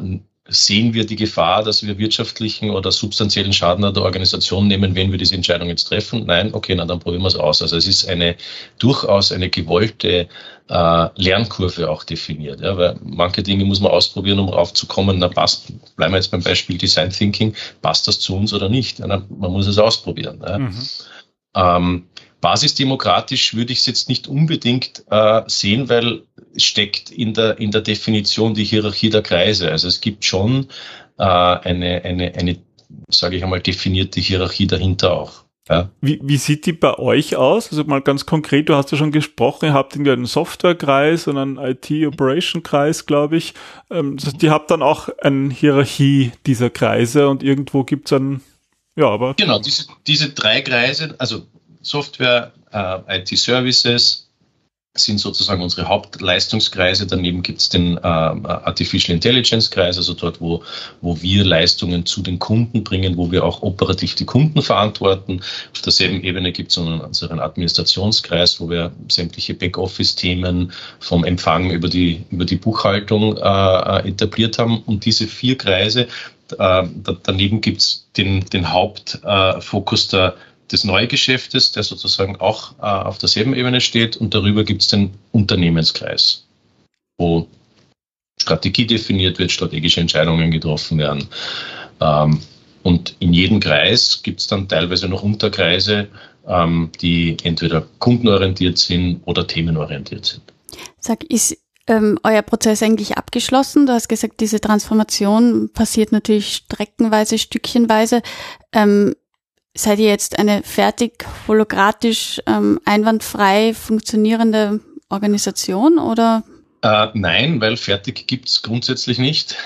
sehen wir die Gefahr, dass wir wirtschaftlichen oder substanziellen Schaden an der Organisation nehmen, wenn wir diese Entscheidung jetzt treffen? Nein, okay, na, dann probieren wir es aus. Also es ist eine durchaus eine gewollte äh, Lernkurve auch definiert. Ja, weil manche Dinge muss man ausprobieren, um raufzukommen, na passt, bleiben wir jetzt beim Beispiel Design Thinking, passt das zu uns oder nicht? Na, man muss es ausprobieren. Ja. Mhm. Ähm, Basisdemokratisch würde ich es jetzt nicht unbedingt äh, sehen, weil es steckt in der, in der Definition die Hierarchie der Kreise. Also es gibt schon äh, eine, eine, eine, sage ich einmal, definierte Hierarchie dahinter auch. Ja. Wie, wie sieht die bei euch aus? Also mal ganz konkret, du hast ja schon gesprochen, ihr habt irgendwie einen Softwarekreis und einen IT-Operation-Kreis, glaube ich. Ähm, das heißt, ihr habt dann auch eine Hierarchie dieser Kreise und irgendwo gibt es dann, ja, aber. Genau, diese, diese drei Kreise, also Software, äh, IT-Services, sind sozusagen unsere Hauptleistungskreise. Daneben gibt es den äh, Artificial Intelligence Kreis, also dort, wo, wo wir Leistungen zu den Kunden bringen, wo wir auch operativ die Kunden verantworten. Auf derselben Ebene gibt es unseren Administrationskreis, wo wir sämtliche Backoffice-Themen vom Empfang über die, über die Buchhaltung äh, etabliert haben. Und diese vier Kreise, äh, daneben gibt es den, den Hauptfokus der des Neugeschäftes, der sozusagen auch äh, auf derselben Ebene steht. Und darüber gibt es den Unternehmenskreis, wo Strategie definiert wird, strategische Entscheidungen getroffen werden. Ähm, und in jedem Kreis gibt es dann teilweise noch Unterkreise, ähm, die entweder kundenorientiert sind oder themenorientiert sind. Sag, ist ähm, euer Prozess eigentlich abgeschlossen? Du hast gesagt, diese Transformation passiert natürlich streckenweise, stückchenweise. Ähm, seid ihr jetzt eine fertig hologratisch ähm, einwandfrei funktionierende Organisation oder? Äh, nein, weil fertig gibt's grundsätzlich nicht.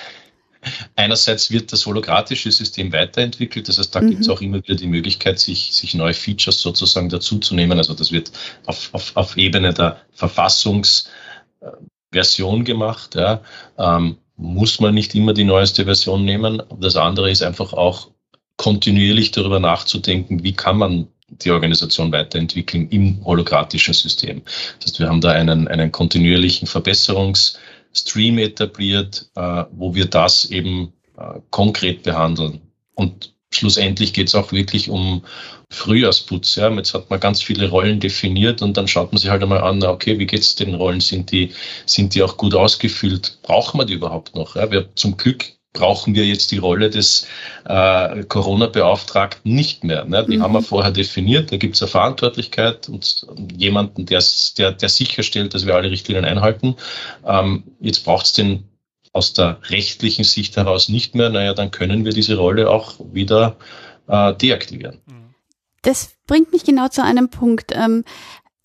Einerseits wird das holographische System weiterentwickelt, das heißt, da mhm. gibt es auch immer wieder die Möglichkeit, sich, sich neue Features sozusagen dazuzunehmen. Also das wird auf, auf, auf Ebene der Verfassungsversion gemacht. Ja. Ähm, muss man nicht immer die neueste Version nehmen. Das andere ist einfach auch kontinuierlich darüber nachzudenken, wie kann man die Organisation weiterentwickeln im holographischen System. Das heißt, wir haben da einen, einen kontinuierlichen Verbesserungsstream etabliert, äh, wo wir das eben äh, konkret behandeln. Und schlussendlich geht es auch wirklich um Frühjahrsputz. Ja. Jetzt hat man ganz viele Rollen definiert und dann schaut man sich halt einmal an, okay, wie geht es den Rollen? Sind die, sind die auch gut ausgefüllt? Brauchen wir die überhaupt noch? Ja. Wir zum Glück brauchen wir jetzt die Rolle des äh, Corona-Beauftragten nicht mehr. Ne? Die mhm. haben wir vorher definiert, da gibt es eine Verantwortlichkeit und jemanden, der, der, der sicherstellt, dass wir alle Richtlinien einhalten. Ähm, jetzt braucht es den aus der rechtlichen Sicht heraus nicht mehr. Naja, dann können wir diese Rolle auch wieder äh, deaktivieren. Das bringt mich genau zu einem Punkt. Ähm,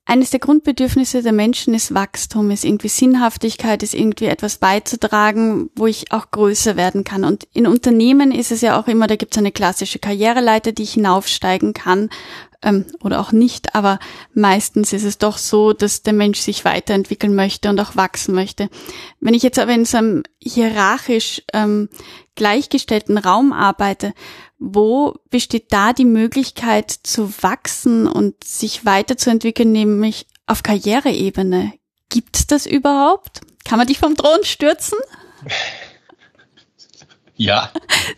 eines der Grundbedürfnisse der Menschen ist Wachstum, ist irgendwie Sinnhaftigkeit, ist irgendwie etwas beizutragen, wo ich auch größer werden kann. Und in Unternehmen ist es ja auch immer, da gibt es eine klassische Karriereleiter, die ich hinaufsteigen kann ähm, oder auch nicht, aber meistens ist es doch so, dass der Mensch sich weiterentwickeln möchte und auch wachsen möchte. Wenn ich jetzt aber in so einem hierarchisch ähm, gleichgestellten Raum arbeite, wo besteht da die Möglichkeit zu wachsen und sich weiterzuentwickeln, nämlich auf Karriereebene? Gibt's das überhaupt? Kann man dich vom Thron stürzen? [LAUGHS] Ja,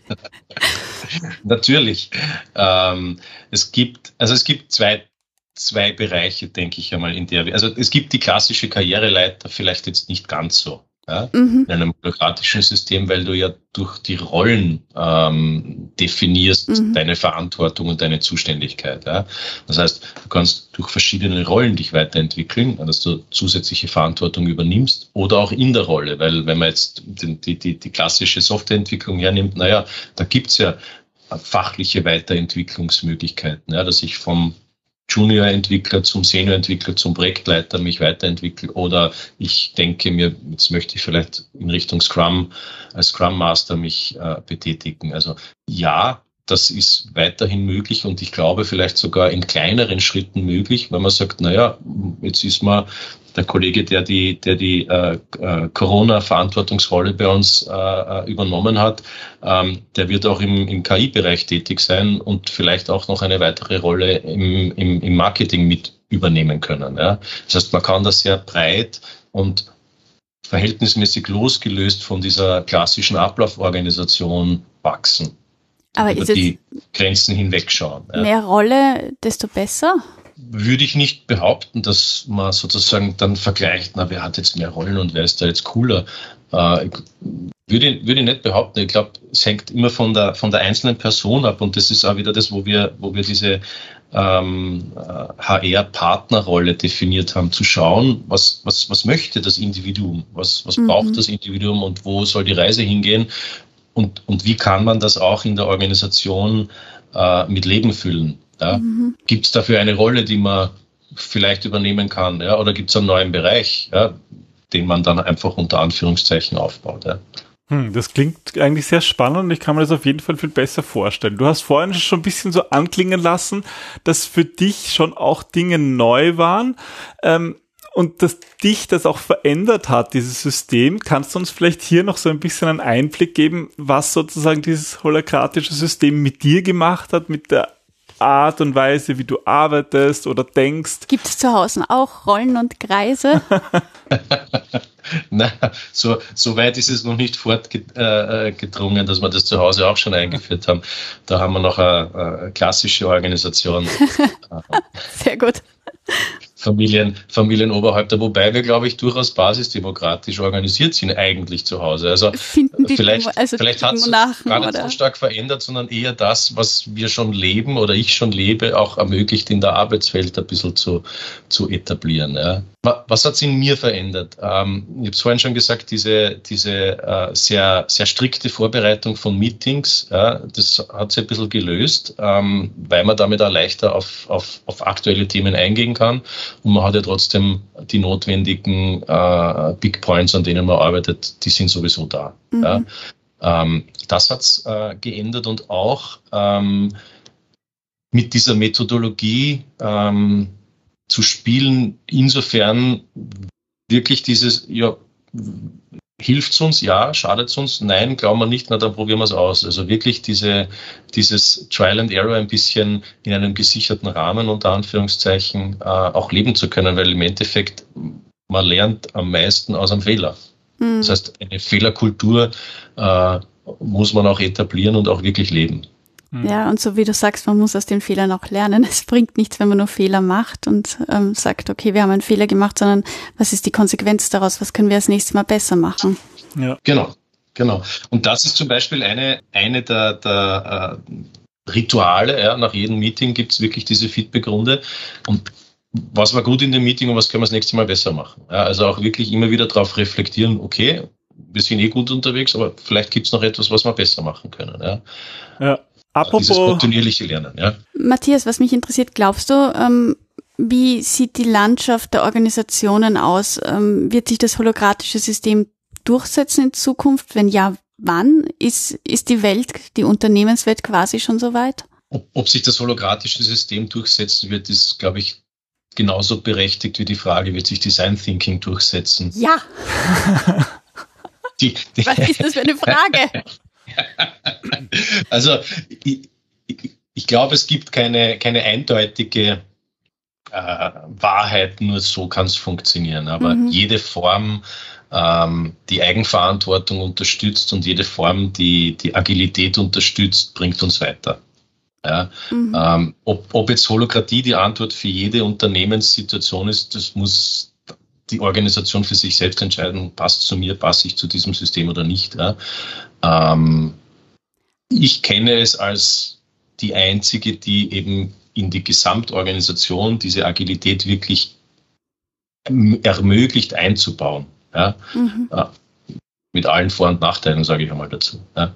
[LAUGHS] natürlich. Ähm, es gibt, also es gibt zwei, zwei Bereiche, denke ich einmal, in der wir, also es gibt die klassische Karriereleiter, vielleicht jetzt nicht ganz so ja, mhm. in einem bürokratischen System, weil du ja durch die Rollen ähm, definierst mhm. deine Verantwortung und deine Zuständigkeit. Ja. Das heißt, du kannst durch verschiedene Rollen dich weiterentwickeln, dass du zusätzliche Verantwortung übernimmst oder auch in der Rolle, weil wenn man jetzt die, die, die, die klassische Softwareentwicklung hernimmt, naja, da gibt's ja fachliche Weiterentwicklungsmöglichkeiten, ja, dass ich vom Junior-Entwickler zum Senior-Entwickler, zum Projektleiter mich weiterentwickle oder ich denke mir, jetzt möchte ich vielleicht in Richtung Scrum als Scrum Master mich äh, betätigen. Also ja, das ist weiterhin möglich und ich glaube vielleicht sogar in kleineren Schritten möglich, wenn man sagt, naja, jetzt ist man der Kollege, der die, der die äh, äh, Corona-Verantwortungsrolle bei uns äh, äh, übernommen hat, ähm, der wird auch im, im KI-Bereich tätig sein und vielleicht auch noch eine weitere Rolle im, im, im Marketing mit übernehmen können. Ja. Das heißt, man kann das sehr breit und verhältnismäßig losgelöst von dieser klassischen Ablauforganisation wachsen. Aber über die Grenzen hinwegschauen. Ja. Mehr Rolle, desto besser? Würde ich nicht behaupten, dass man sozusagen dann vergleicht, na, wer hat jetzt mehr Rollen und wer ist da jetzt cooler. Äh, würde, würde ich nicht behaupten. Ich glaube, es hängt immer von der, von der einzelnen Person ab und das ist auch wieder das, wo wir, wo wir diese ähm, HR-Partnerrolle definiert haben, zu schauen, was, was, was möchte das Individuum, was, was mhm. braucht das Individuum und wo soll die Reise hingehen und, und wie kann man das auch in der Organisation äh, mit Leben füllen Ja? Mhm. Gibt es dafür eine Rolle, die man vielleicht übernehmen kann? Ja? Oder gibt es einen neuen Bereich, ja? den man dann einfach unter Anführungszeichen aufbaut? Ja? Hm, das klingt eigentlich sehr spannend und ich kann mir das auf jeden Fall viel besser vorstellen. Du hast vorhin schon ein bisschen so anklingen lassen, dass für dich schon auch Dinge neu waren. Ähm, und dass dich das auch verändert hat, dieses System. Kannst du uns vielleicht hier noch so ein bisschen einen Einblick geben, was sozusagen dieses holokratische System mit dir gemacht hat, mit der Art und Weise, wie du arbeitest oder denkst? Gibt es zu Hause auch Rollen und Kreise? [LAUGHS] [LAUGHS] Na, so, so weit ist es noch nicht fortgedrungen, äh, dass wir das zu Hause auch schon eingeführt haben. Da haben wir noch eine, eine klassische Organisation. [LAUGHS] Sehr gut. Familien, Familienoberhäupter, wobei wir, glaube ich, durchaus basisdemokratisch organisiert sind eigentlich zu Hause. Also Finden die vielleicht, also vielleicht hat es gar nicht oder? so stark verändert, sondern eher das, was wir schon leben oder ich schon lebe, auch ermöglicht in der Arbeitswelt ein bisschen zu, zu etablieren. Ja. Was hat es in mir verändert? Ähm, ich habe es vorhin schon gesagt, diese, diese äh, sehr, sehr strikte Vorbereitung von Meetings, ja, das hat sich ein bisschen gelöst, ähm, weil man damit auch leichter auf, auf, auf aktuelle Themen eingehen kann und man hat ja trotzdem die notwendigen äh, Big Points, an denen man arbeitet, die sind sowieso da. Mhm. Ja. Ähm, das hat es äh, geändert und auch ähm, mit dieser Methodologie, ähm, zu spielen, insofern wirklich dieses, ja, hilft es uns, ja, schadet es uns, nein, glauben wir nicht, na dann probieren wir es aus. Also wirklich diese, dieses Trial and Error ein bisschen in einem gesicherten Rahmen unter Anführungszeichen äh, auch leben zu können, weil im Endeffekt man lernt am meisten aus einem Fehler. Mhm. Das heißt, eine Fehlerkultur äh, muss man auch etablieren und auch wirklich leben. Mhm. Ja, und so wie du sagst, man muss aus den Fehlern auch lernen. [LAUGHS] Es bringt nichts, wenn man nur Fehler macht und ähm, sagt, okay, wir haben einen Fehler gemacht, sondern was ist die Konsequenz daraus? Was können wir das nächste Mal besser machen? Ja. Genau, genau. Und das ist zum Beispiel eine, eine der, der äh, Rituale. Ja. Nach jedem Meeting gibt es wirklich diese Feedback-Runde. Und was war gut in dem Meeting und was können wir das nächste Mal besser machen? Ja, also auch wirklich immer wieder darauf reflektieren, okay, wir sind eh gut unterwegs, aber vielleicht gibt es noch etwas, was wir besser machen können. Ja. ja. Apropos, dieses kontinuierliche Lernen, ja. Matthias, was mich interessiert, glaubst du, ähm, wie sieht die Landschaft der Organisationen aus? Ähm, wird sich das holokratische System durchsetzen in Zukunft? Wenn ja, wann? Ist, ist die Welt, die Unternehmenswelt quasi schon so weit? Ob, ob sich das holokratische System durchsetzen wird, ist, glaube ich, genauso berechtigt wie die Frage, wird sich Design Thinking durchsetzen? Ja. die, die Was ist das für eine Frage? [LAUGHS] [LAUGHS] also ich, ich, ich glaube, es gibt keine, keine eindeutige äh, Wahrheit, nur so kann es funktionieren. Aber mhm. jede Form, ähm, die Eigenverantwortung unterstützt und jede Form, die die Agilität unterstützt, bringt uns weiter. Ja, mhm. ähm, ob, ob jetzt Holokratie die Antwort für jede Unternehmenssituation ist, das muss die Organisation für sich selbst entscheiden, passt zu mir, passe ich zu diesem System oder nicht. Ja. Ähm, ich kenne es als die einzige, die eben in die Gesamtorganisation diese Agilität wirklich ermöglicht einzubauen. Ja? Mhm. Mit allen Vor- und Nachteilen, sage ich einmal dazu. Ja?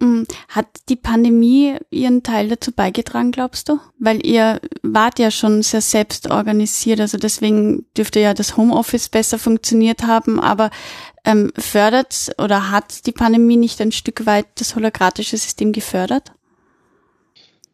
Mm, hat die Pandemie ihren Teil dazu beigetragen, glaubst du? Weil ihr wart ja schon sehr selbst organisiert, also deswegen dürfte ja das Homeoffice besser funktioniert haben, aber ähm, fördert oder hat die Pandemie nicht ein Stück weit das holokratische System gefördert?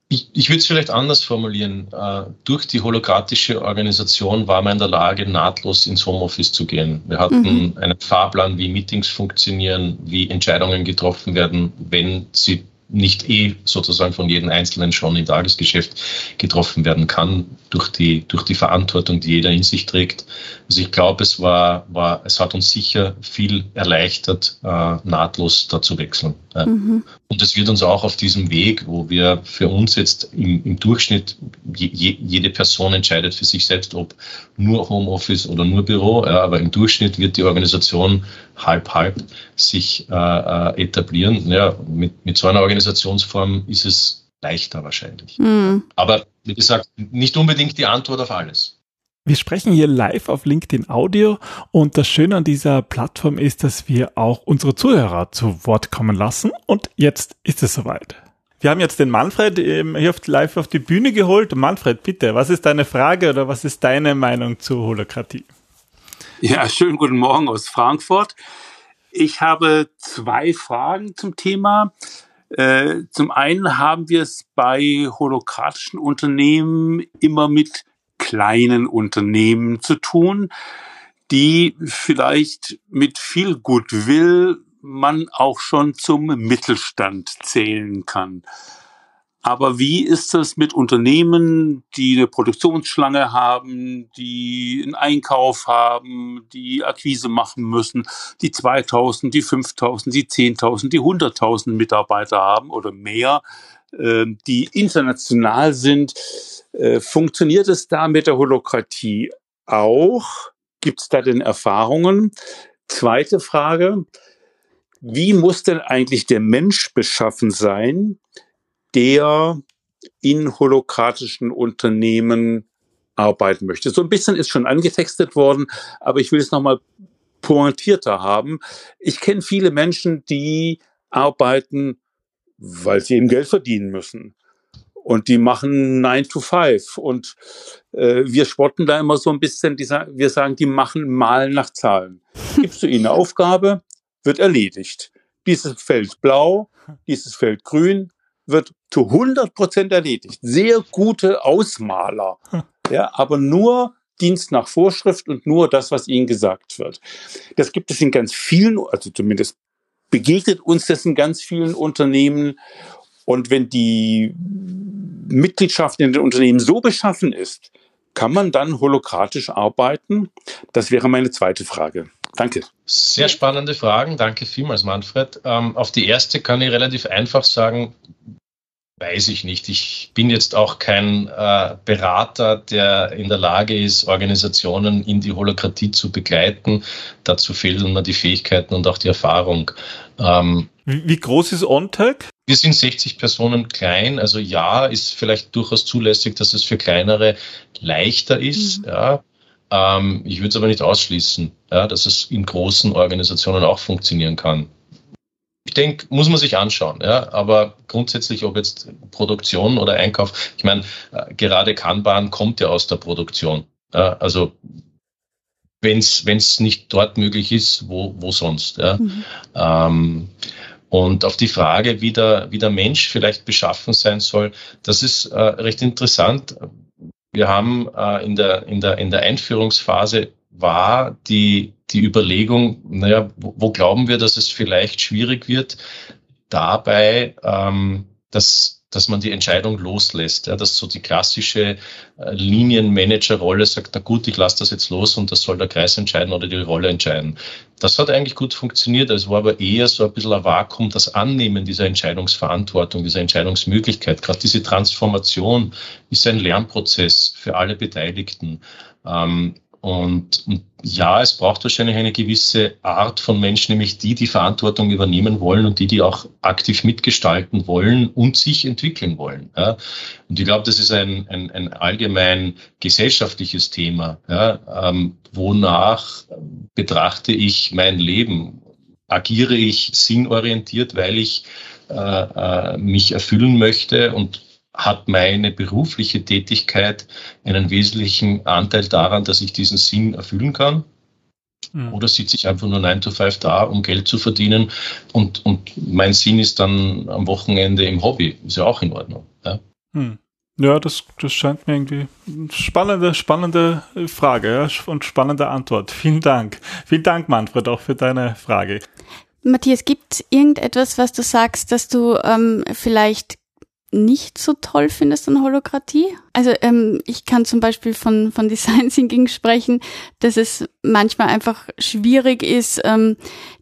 Ich, ich würde es vielleicht anders formulieren. Äh, durch die holokratische Organisation war man in der Lage, nahtlos ins Homeoffice zu gehen. Wir hatten mhm. einen Fahrplan, wie Meetings funktionieren, wie Entscheidungen getroffen werden, wenn sie nicht eh sozusagen von jedem Einzelnen schon im Tagesgeschäft getroffen werden kann durch die, durch die Verantwortung, die jeder in sich trägt. Also ich glaube, es war, war, es hat uns sicher viel erleichtert, äh, nahtlos da zu wechseln. Ja. Mhm. Und es wird uns auch auf diesem Weg, wo wir für uns jetzt im, im Durchschnitt, je, jede Person entscheidet für sich selbst, ob nur Homeoffice oder nur Büro, ja, aber im Durchschnitt wird die Organisation halb-halb sich äh, äh, etablieren. Ja, mit, mit so einer Organisationsform ist es leichter wahrscheinlich. Mhm. Aber wie gesagt, nicht unbedingt die Antwort auf alles. Wir sprechen hier live auf LinkedIn Audio und das Schöne an dieser Plattform ist, dass wir auch unsere Zuhörer zu Wort kommen lassen und jetzt ist es soweit. Wir haben jetzt den Manfred ähm, hier live auf die Bühne geholt. Manfred, bitte, was ist deine Frage oder was ist deine Meinung zur Holokratie? Ja, schönen guten Morgen aus Frankfurt. Ich habe zwei Fragen zum Thema. Äh, zum einen haben wir es bei holokratischen Unternehmen immer mit kleinen Unternehmen zu tun, die vielleicht mit viel Goodwill man auch schon zum Mittelstand zählen kann. Aber wie ist es mit Unternehmen, die eine Produktionsschlange haben, die einen Einkauf haben, die Akquise machen müssen, die 2000, die 5000, die 10.000, die 100.000 Mitarbeiter haben oder mehr, äh, die international sind? Äh, funktioniert es da mit der Holokratie auch? Gibt es da denn Erfahrungen? Zweite Frage wie muss denn eigentlich der Mensch beschaffen sein, der in holokratischen Unternehmen arbeiten möchte. So ein bisschen ist schon angetextet worden, aber ich will es nochmal pointierter haben. Ich kenne viele Menschen, die arbeiten, weil sie eben Geld verdienen müssen. Und die machen 9 to 5. Und äh, wir spotten da immer so ein bisschen, die, wir sagen, die machen mal nach Zahlen. Gibst du ihnen eine Aufgabe, wird erledigt. Dieses Feld blau, dieses Feld grün wird zu 100 Prozent erledigt. Sehr gute Ausmaler. Ja, aber nur Dienst nach Vorschrift und nur das, was ihnen gesagt wird. Das gibt es in ganz vielen, also zumindest begegnet uns das in ganz vielen Unternehmen. Und wenn die Mitgliedschaft in den Unternehmen so beschaffen ist, kann man dann holokratisch arbeiten? Das wäre meine zweite Frage. Danke. Sehr spannende Fragen. Danke vielmals, Manfred. Ähm, auf die erste kann ich relativ einfach sagen, weiß ich nicht. Ich bin jetzt auch kein äh, Berater, der in der Lage ist, Organisationen in die Holokratie zu begleiten. Dazu fehlen mir die Fähigkeiten und auch die Erfahrung. Ähm, wie, wie groß ist OnTag? Wir sind 60 Personen klein, also ja, ist vielleicht durchaus zulässig, dass es für kleinere leichter ist. Mhm. Ja. Ähm, ich würde es aber nicht ausschließen, ja, dass es in großen Organisationen auch funktionieren kann. Ich denke, muss man sich anschauen, ja, aber grundsätzlich, ob jetzt Produktion oder Einkauf, ich meine, äh, gerade Kanban kommt ja aus der Produktion. Ja, also wenn es nicht dort möglich ist, wo, wo sonst. Ja. Mhm. Ähm, und auf die Frage, wie der, wie der Mensch vielleicht beschaffen sein soll, das ist äh, recht interessant. Wir haben äh, in, der, in, der, in der Einführungsphase war die, die Überlegung, naja, wo, wo glauben wir, dass es vielleicht schwierig wird, dabei ähm, das dass man die Entscheidung loslässt. Ja, dass so die klassische äh, Linienmanager-Rolle sagt, na gut, ich lasse das jetzt los und das soll der Kreis entscheiden oder die Rolle entscheiden. Das hat eigentlich gut funktioniert. Es war aber eher so ein bisschen ein Vakuum, das Annehmen dieser Entscheidungsverantwortung, dieser Entscheidungsmöglichkeit. Gerade diese Transformation ist ein Lernprozess für alle Beteiligten. Ähm, und, und, ja, es braucht wahrscheinlich eine gewisse Art von Menschen, nämlich die, die Verantwortung übernehmen wollen und die, die auch aktiv mitgestalten wollen und sich entwickeln wollen. Ja. Und ich glaube, das ist ein, ein, ein allgemein gesellschaftliches Thema. Ja. Ähm, wonach betrachte ich mein Leben? Agiere ich sinnorientiert, weil ich äh, äh, mich erfüllen möchte und hat meine berufliche Tätigkeit einen wesentlichen Anteil daran, dass ich diesen Sinn erfüllen kann? Mhm. Oder sitze ich einfach nur 9 to 5 da, um Geld zu verdienen und, und mein Sinn ist dann am Wochenende im Hobby? Ist ja auch in Ordnung. Ja, mhm. ja das, das scheint mir irgendwie spannende, spannende Frage ja, und spannende Antwort. Vielen Dank. Vielen Dank, Manfred, auch für deine Frage. Matthias, gibt irgendetwas, was du sagst, dass du ähm, vielleicht nicht so toll findest an Holokratie? Also ähm, ich kann zum Beispiel von, von [LAUGHS] Design Thinking sprechen, dass es manchmal einfach schwierig ist, ähm,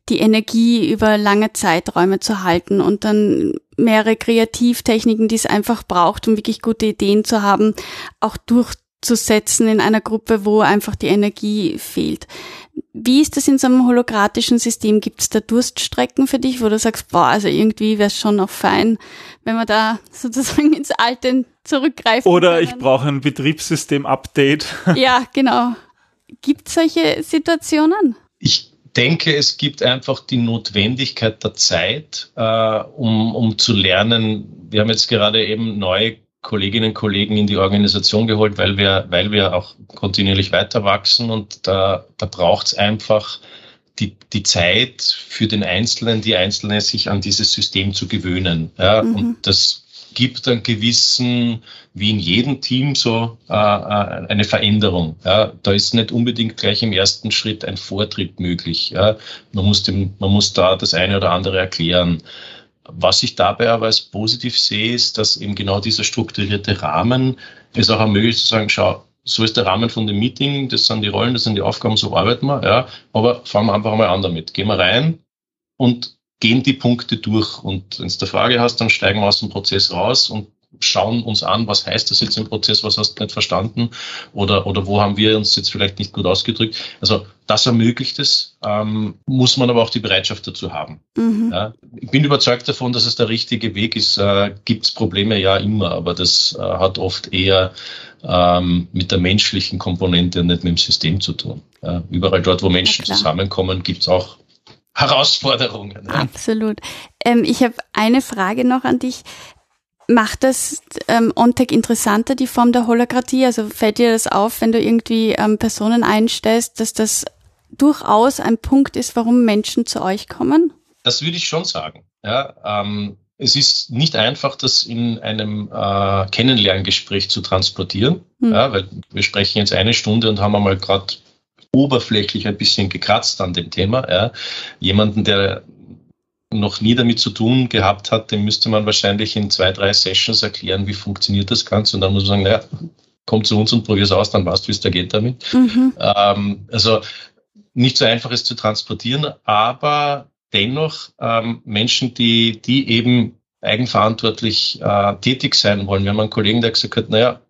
die Energie über lange Zeiträume zu halten und dann mehrere Kreativtechniken, die es einfach braucht, um wirklich gute Ideen zu haben, auch durchzusetzen in einer Gruppe, wo einfach die Energie fehlt. Wie ist das in so einem hologratischen System? Gibt es da Durststrecken für dich, wo du sagst, boah, also irgendwie wäre es schon noch fein, wenn man da [LAUGHS] sozusagen ins Alte zurückgreifen Oder können. ich brauche ein Betriebssystem-Update. [LAUGHS] Ja, genau. Gibt es solche Situationen? Ich denke, es gibt einfach die Notwendigkeit der Zeit, äh, um, um zu lernen. Wir haben jetzt gerade eben neue Kolleginnen und Kollegen in die Organisation geholt, weil wir, weil wir auch kontinuierlich weiter wachsen und da, da braucht es einfach die, die Zeit für den Einzelnen, die Einzelne sich an dieses System zu gewöhnen. Ja, mhm. Und das gibt einen gewissen, wie in jedem Team, so äh, äh, eine Veränderung. Ja, da ist nicht unbedingt gleich im ersten Schritt ein Vortritt möglich. Ja, man, muss dem, man muss da das eine oder andere erklären. Was ich dabei aber als positiv sehe, ist, dass eben genau dieser strukturierte Rahmen es auch ermöglicht zu sagen, schau, so ist der Rahmen von dem Meeting, das sind die Rollen, das sind die Aufgaben, so arbeiten wir, ja, aber fangen wir einfach mal an damit. Gehen wir rein und gehen die Punkte durch. Und wenn du eine Frage hast, dann steigen wir aus dem Prozess raus und schauen uns an, was heißt das jetzt im Prozess, was hast du nicht verstanden oder, oder wo haben wir uns jetzt vielleicht nicht gut ausgedrückt. Also das ermöglicht es, ähm, muss man aber auch die Bereitschaft dazu haben. Mhm. Ja, ich bin überzeugt davon, dass es der richtige Weg ist. Äh, Gibt es Probleme? Ja, immer, aber das äh, hat oft eher ähm, mit der menschlichen Komponente und nicht mit dem System zu tun. Ja, überall dort, wo Menschen zusammenkommen, gibt es auch Herausforderungen. Ja. Absolut. Ähm, ich habe eine Frage noch an dich. Macht das ähm, OnTech interessanter, die Form der Holokratie? Also fällt dir das auf, wenn du irgendwie ähm, Personen einstellst, dass das durchaus ein Punkt ist, warum Menschen zu euch kommen? Das würde ich schon sagen. Ja, ähm, es ist nicht einfach, das in einem äh, Kennenlerngespräch zu transportieren, hm. ja, weil wir sprechen jetzt eine Stunde und haben einmal gerade oberflächlich ein bisschen gekratzt an dem Thema. Ja. Jemanden, der noch nie damit zu tun gehabt hat, dem müsste man wahrscheinlich in zwei, drei Sessions erklären, wie funktioniert das Ganze. Und dann muss man sagen, naja, komm zu uns und probier es aus, dann weißt du, wie es da geht damit. Mhm. Ähm, also nicht so einfach ist zu transportieren, aber dennoch ähm, Menschen, die, die eben eigenverantwortlich äh, tätig sein wollen. Wir haben einen Kollegen, der gesagt hat, naja,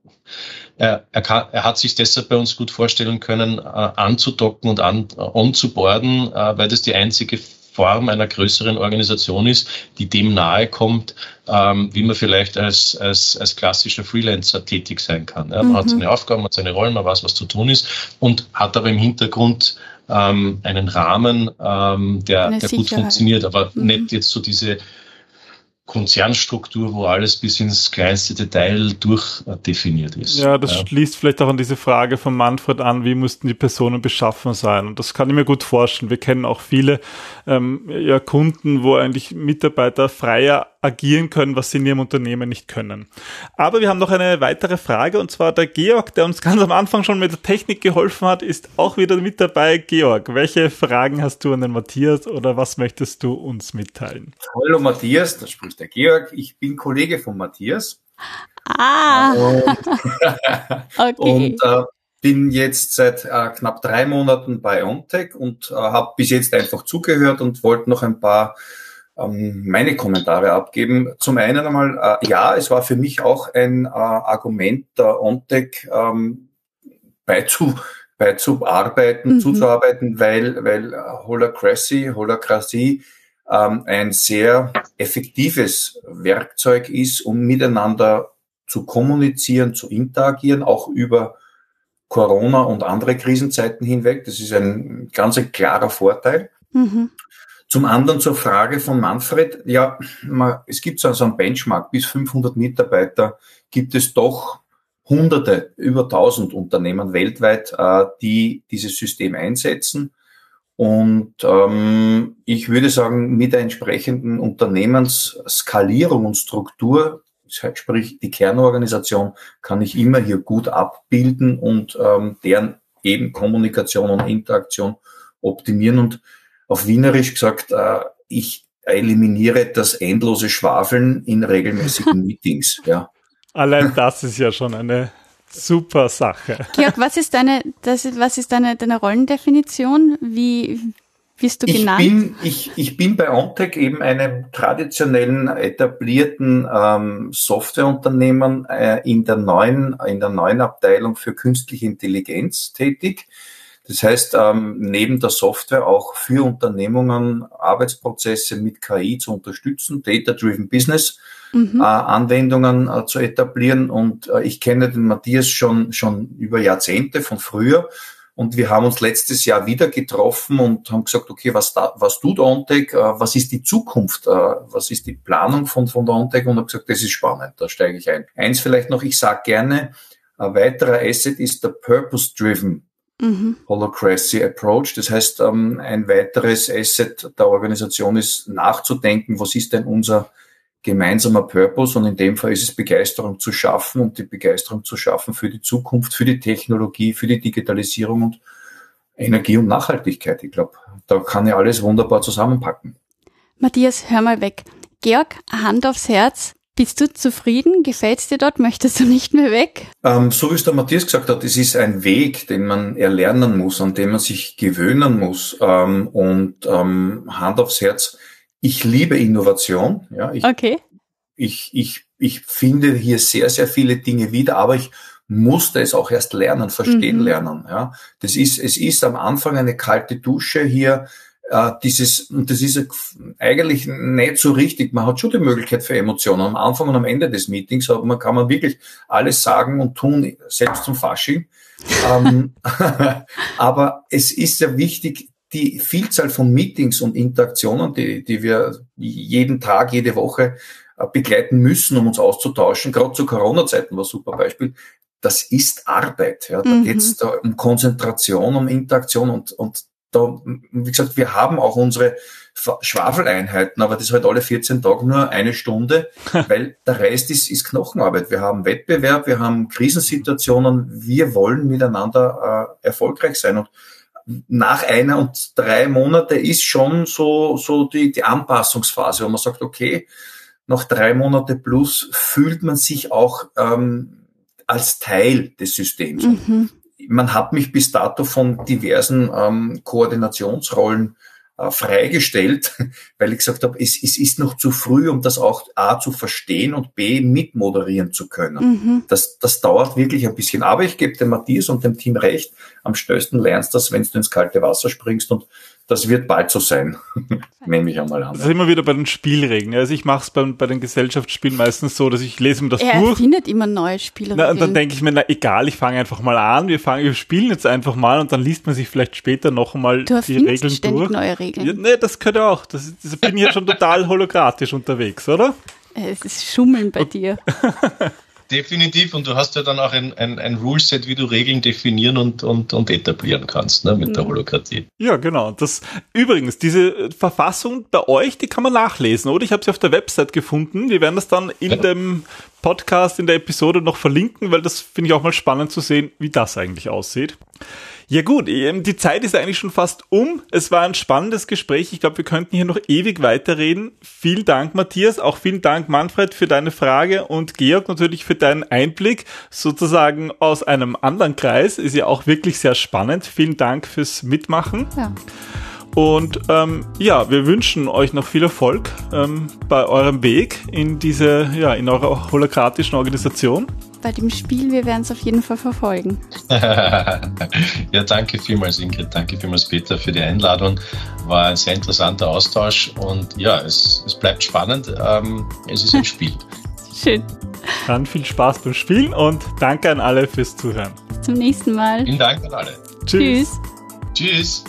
er, er, kann, er hat sich deshalb bei uns gut vorstellen können, äh, anzudocken und an, onzuboarden, äh, weil das die einzige Form einer größeren Organisation ist, die dem nahe kommt, ähm, wie man vielleicht als, als, als klassischer Freelancer tätig sein kann. Ja, man mhm. hat seine Aufgaben, hat seine Rollen, man weiß, was zu tun ist und hat aber im Hintergrund ähm, einen Rahmen, ähm, der, der gut funktioniert, aber mhm. nicht jetzt so diese Konzernstruktur, wo alles bis ins kleinste Detail durchdefiniert ist. Ja, das ja. schließt vielleicht auch an diese Frage von Manfred an, wie mussten die Personen beschaffen sein? Und das kann ich mir gut vorstellen. Wir kennen auch viele ähm, ja, Kunden, wo eigentlich Mitarbeiter freier agieren können, was sie in ihrem Unternehmen nicht können. Aber wir haben noch eine weitere Frage und zwar der Georg, der uns [LAUGHS] ganz am Anfang schon mit der Technik geholfen hat, ist auch wieder mit dabei. Georg, welche Fragen hast du an den Matthias oder was möchtest du uns mitteilen? Hallo Matthias, da spricht der Georg. Ich bin Kollege von Matthias. Ah. Und, [LAUGHS] okay. und äh, bin jetzt seit äh, knapp drei Monaten bei OnTech und äh, habe bis jetzt einfach zugehört und wollte noch ein paar ähm, meine Kommentare abgeben. Zum einen einmal, äh, ja, es war für mich auch ein äh, Argument der OnTech ähm, beizu, beizuarbeiten, mhm. zuzuarbeiten, weil, weil Holacracy, Holacracy ähm, ein sehr effektives Werkzeug ist, um miteinander zu kommunizieren, zu interagieren, auch über Corona und andere Krisenzeiten hinweg. Das ist ein ganz ein klarer Vorteil. Mhm. Zum anderen zur Frage von Manfred. Ja, man, es gibt so einen Benchmark. Bis 500 Mitarbeiter gibt es doch Hunderte, über 1000 Unternehmen weltweit, äh, die dieses System einsetzen. Und ähm, ich würde sagen, mit der entsprechenden Unternehmensskalierung und Struktur, sprich die Kernorganisation, kann ich immer hier gut abbilden und ähm, deren eben Kommunikation und Interaktion optimieren. Und auf Wienerisch gesagt, äh, ich eliminiere das endlose Schwafeln in regelmäßigen [LAUGHS] Meetings. Ja. Allein das ist ja schon eine super Sache. Georg, was ist deine, das ist, was ist deine, deine Rollendefinition? Wie bist du genannt? Ich bin, ich, ich bin bei OnTech eben einem traditionellen, etablierten ähm, Softwareunternehmen äh, in der neuen, in der neuen Abteilung für künstliche Intelligenz tätig. Das heißt, ähm, neben der Software auch für Unternehmungen Arbeitsprozesse mit KI zu unterstützen, Data-Driven Business mhm. äh, Anwendungen äh, zu etablieren. Und äh, ich kenne den Matthias schon, schon über Jahrzehnte von früher Und wir haben uns letztes Jahr wieder getroffen und haben gesagt, okay, was, da, was tut OnTech, äh, was ist die Zukunft, äh, was ist die Planung von, von der OnTech und habe gesagt, das ist spannend, da steige ich ein. Eins vielleicht noch, ich sage gerne, ein weiterer Asset ist der Purpose-Driven mhm. Holocracy Approach. Das heißt, ähm, ein weiteres Asset der Organisation ist nachzudenken, was ist denn unser gemeinsamer Purpose und in dem Fall ist es Begeisterung zu schaffen und die Begeisterung zu schaffen für die Zukunft, für die Technologie, für die Digitalisierung und Energie und Nachhaltigkeit. Ich glaube, da kann ich alles wunderbar zusammenpacken. Matthias, hör mal weg. Georg, Hand aufs Herz. Bist du zufrieden? Gefällt's dir dort? Möchtest du nicht mehr weg? Ähm, so wie es der Matthias gesagt hat, es ist ein Weg, den man erlernen muss, an dem man sich gewöhnen muss. Ähm, und ähm, Hand aufs Herz, ich liebe Innovation. Ja, ich, okay. Ich, ich, ich finde hier sehr, sehr viele Dinge wieder, aber ich musste es auch erst lernen, verstehen mhm. lernen. Ja, das ist, es ist am Anfang eine kalte Dusche hier. Äh, dieses, und das ist eigentlich nicht so richtig. Man hat schon die Möglichkeit für Emotionen am Anfang und am Ende des Meetings, aber man kann man wirklich alles sagen und tun, selbst zum Fasching. ähm, [LAUGHS] aber es ist ja wichtig, die Vielzahl von Meetings und Interaktionen, die, die wir jeden Tag, jede Woche äh, begleiten müssen, um uns auszutauschen, gerade zu Corona-Zeiten war ein super Beispiel, das ist Arbeit. Ja. Da mhm. geht es um Konzentration, um Interaktion und, und da, wie gesagt, wir haben auch unsere Schwafeleinheiten, aber das halt alle 14 Tage nur eine Stunde, weil der Rest ist, ist Knochenarbeit. Wir haben Wettbewerb, wir haben Krisensituationen, wir wollen miteinander äh, erfolgreich sein und nach einer und drei Monate ist schon so, so die, die Anpassungsphase, wo man sagt, okay, nach drei Monate plus fühlt man sich auch ähm, als Teil des Systems. Mhm. Man hat mich bis dato von diversen ähm, Koordinationsrollen äh, freigestellt, [LAUGHS] weil ich gesagt habe, es, es ist noch zu früh, um das auch A zu verstehen und B mitmoderieren zu können. Mhm. Das, das dauert wirklich ein bisschen. Aber ich gebe dem Matthias und dem Team recht, am schnellsten lernst du das, wenn du ins kalte Wasser springst und das wird bald so sein, [LAUGHS] nehme ich einmal an. Das ist immer wieder bei den Spielregeln. Also ich mache es bei, bei, den Gesellschaftsspielen meistens so, dass ich lese mir das er durch. Er findet immer neue Spielregeln. Na, und dann denke ich mir, na egal, ich fange einfach mal an, wir fangen, wir spielen jetzt einfach mal und dann liest man sich vielleicht später noch einmal die Regeln ständig durch. neue Regeln. Ja, nee, das könnte auch. Das, das bin ich ja schon [LAUGHS] total holokratisch unterwegs, oder? Es ist Schummeln bei dir. [LAUGHS] Definitiv, und du hast ja dann auch ein, ein, ein Ruleset, wie du Regeln definieren und, und, und etablieren kannst ne, mit mhm. der Holokratie. Ja, genau. Das, übrigens, diese Verfassung bei euch, die kann man nachlesen, oder? Ich habe sie auf der Website gefunden. Wir werden das dann in ja. dem Podcast, in der Episode noch verlinken, weil das finde ich auch mal spannend zu sehen, wie das eigentlich aussieht. Ja gut, ähm, die Zeit ist eigentlich schon fast um. Es war ein spannendes Gespräch. Ich glaube, wir könnten hier noch ewig weiterreden. Vielen Dank, Matthias. Auch vielen Dank, Manfred, für deine Frage und Georg natürlich für deinen Einblick sozusagen aus einem anderen Kreis. Ist ja auch wirklich sehr spannend. Vielen Dank fürs Mitmachen. Ja. Und ähm, ja, wir wünschen euch noch viel Erfolg ähm, bei eurem Weg in diese, ja, in eurer holokratischen Organisation bei dem Spiel. Wir werden es auf jeden Fall verfolgen. [LAUGHS] ja, danke vielmals, Ingrid. Danke vielmals, Peter, für die Einladung. War ein sehr interessanter Austausch und ja, es, es bleibt spannend. Ähm, es ist ein [LAUGHS] Spiel. Schön. Dann viel Spaß beim Spielen und danke an alle fürs Zuhören. Zum nächsten Mal. Vielen Dank an alle. Tschüss. Tschüss.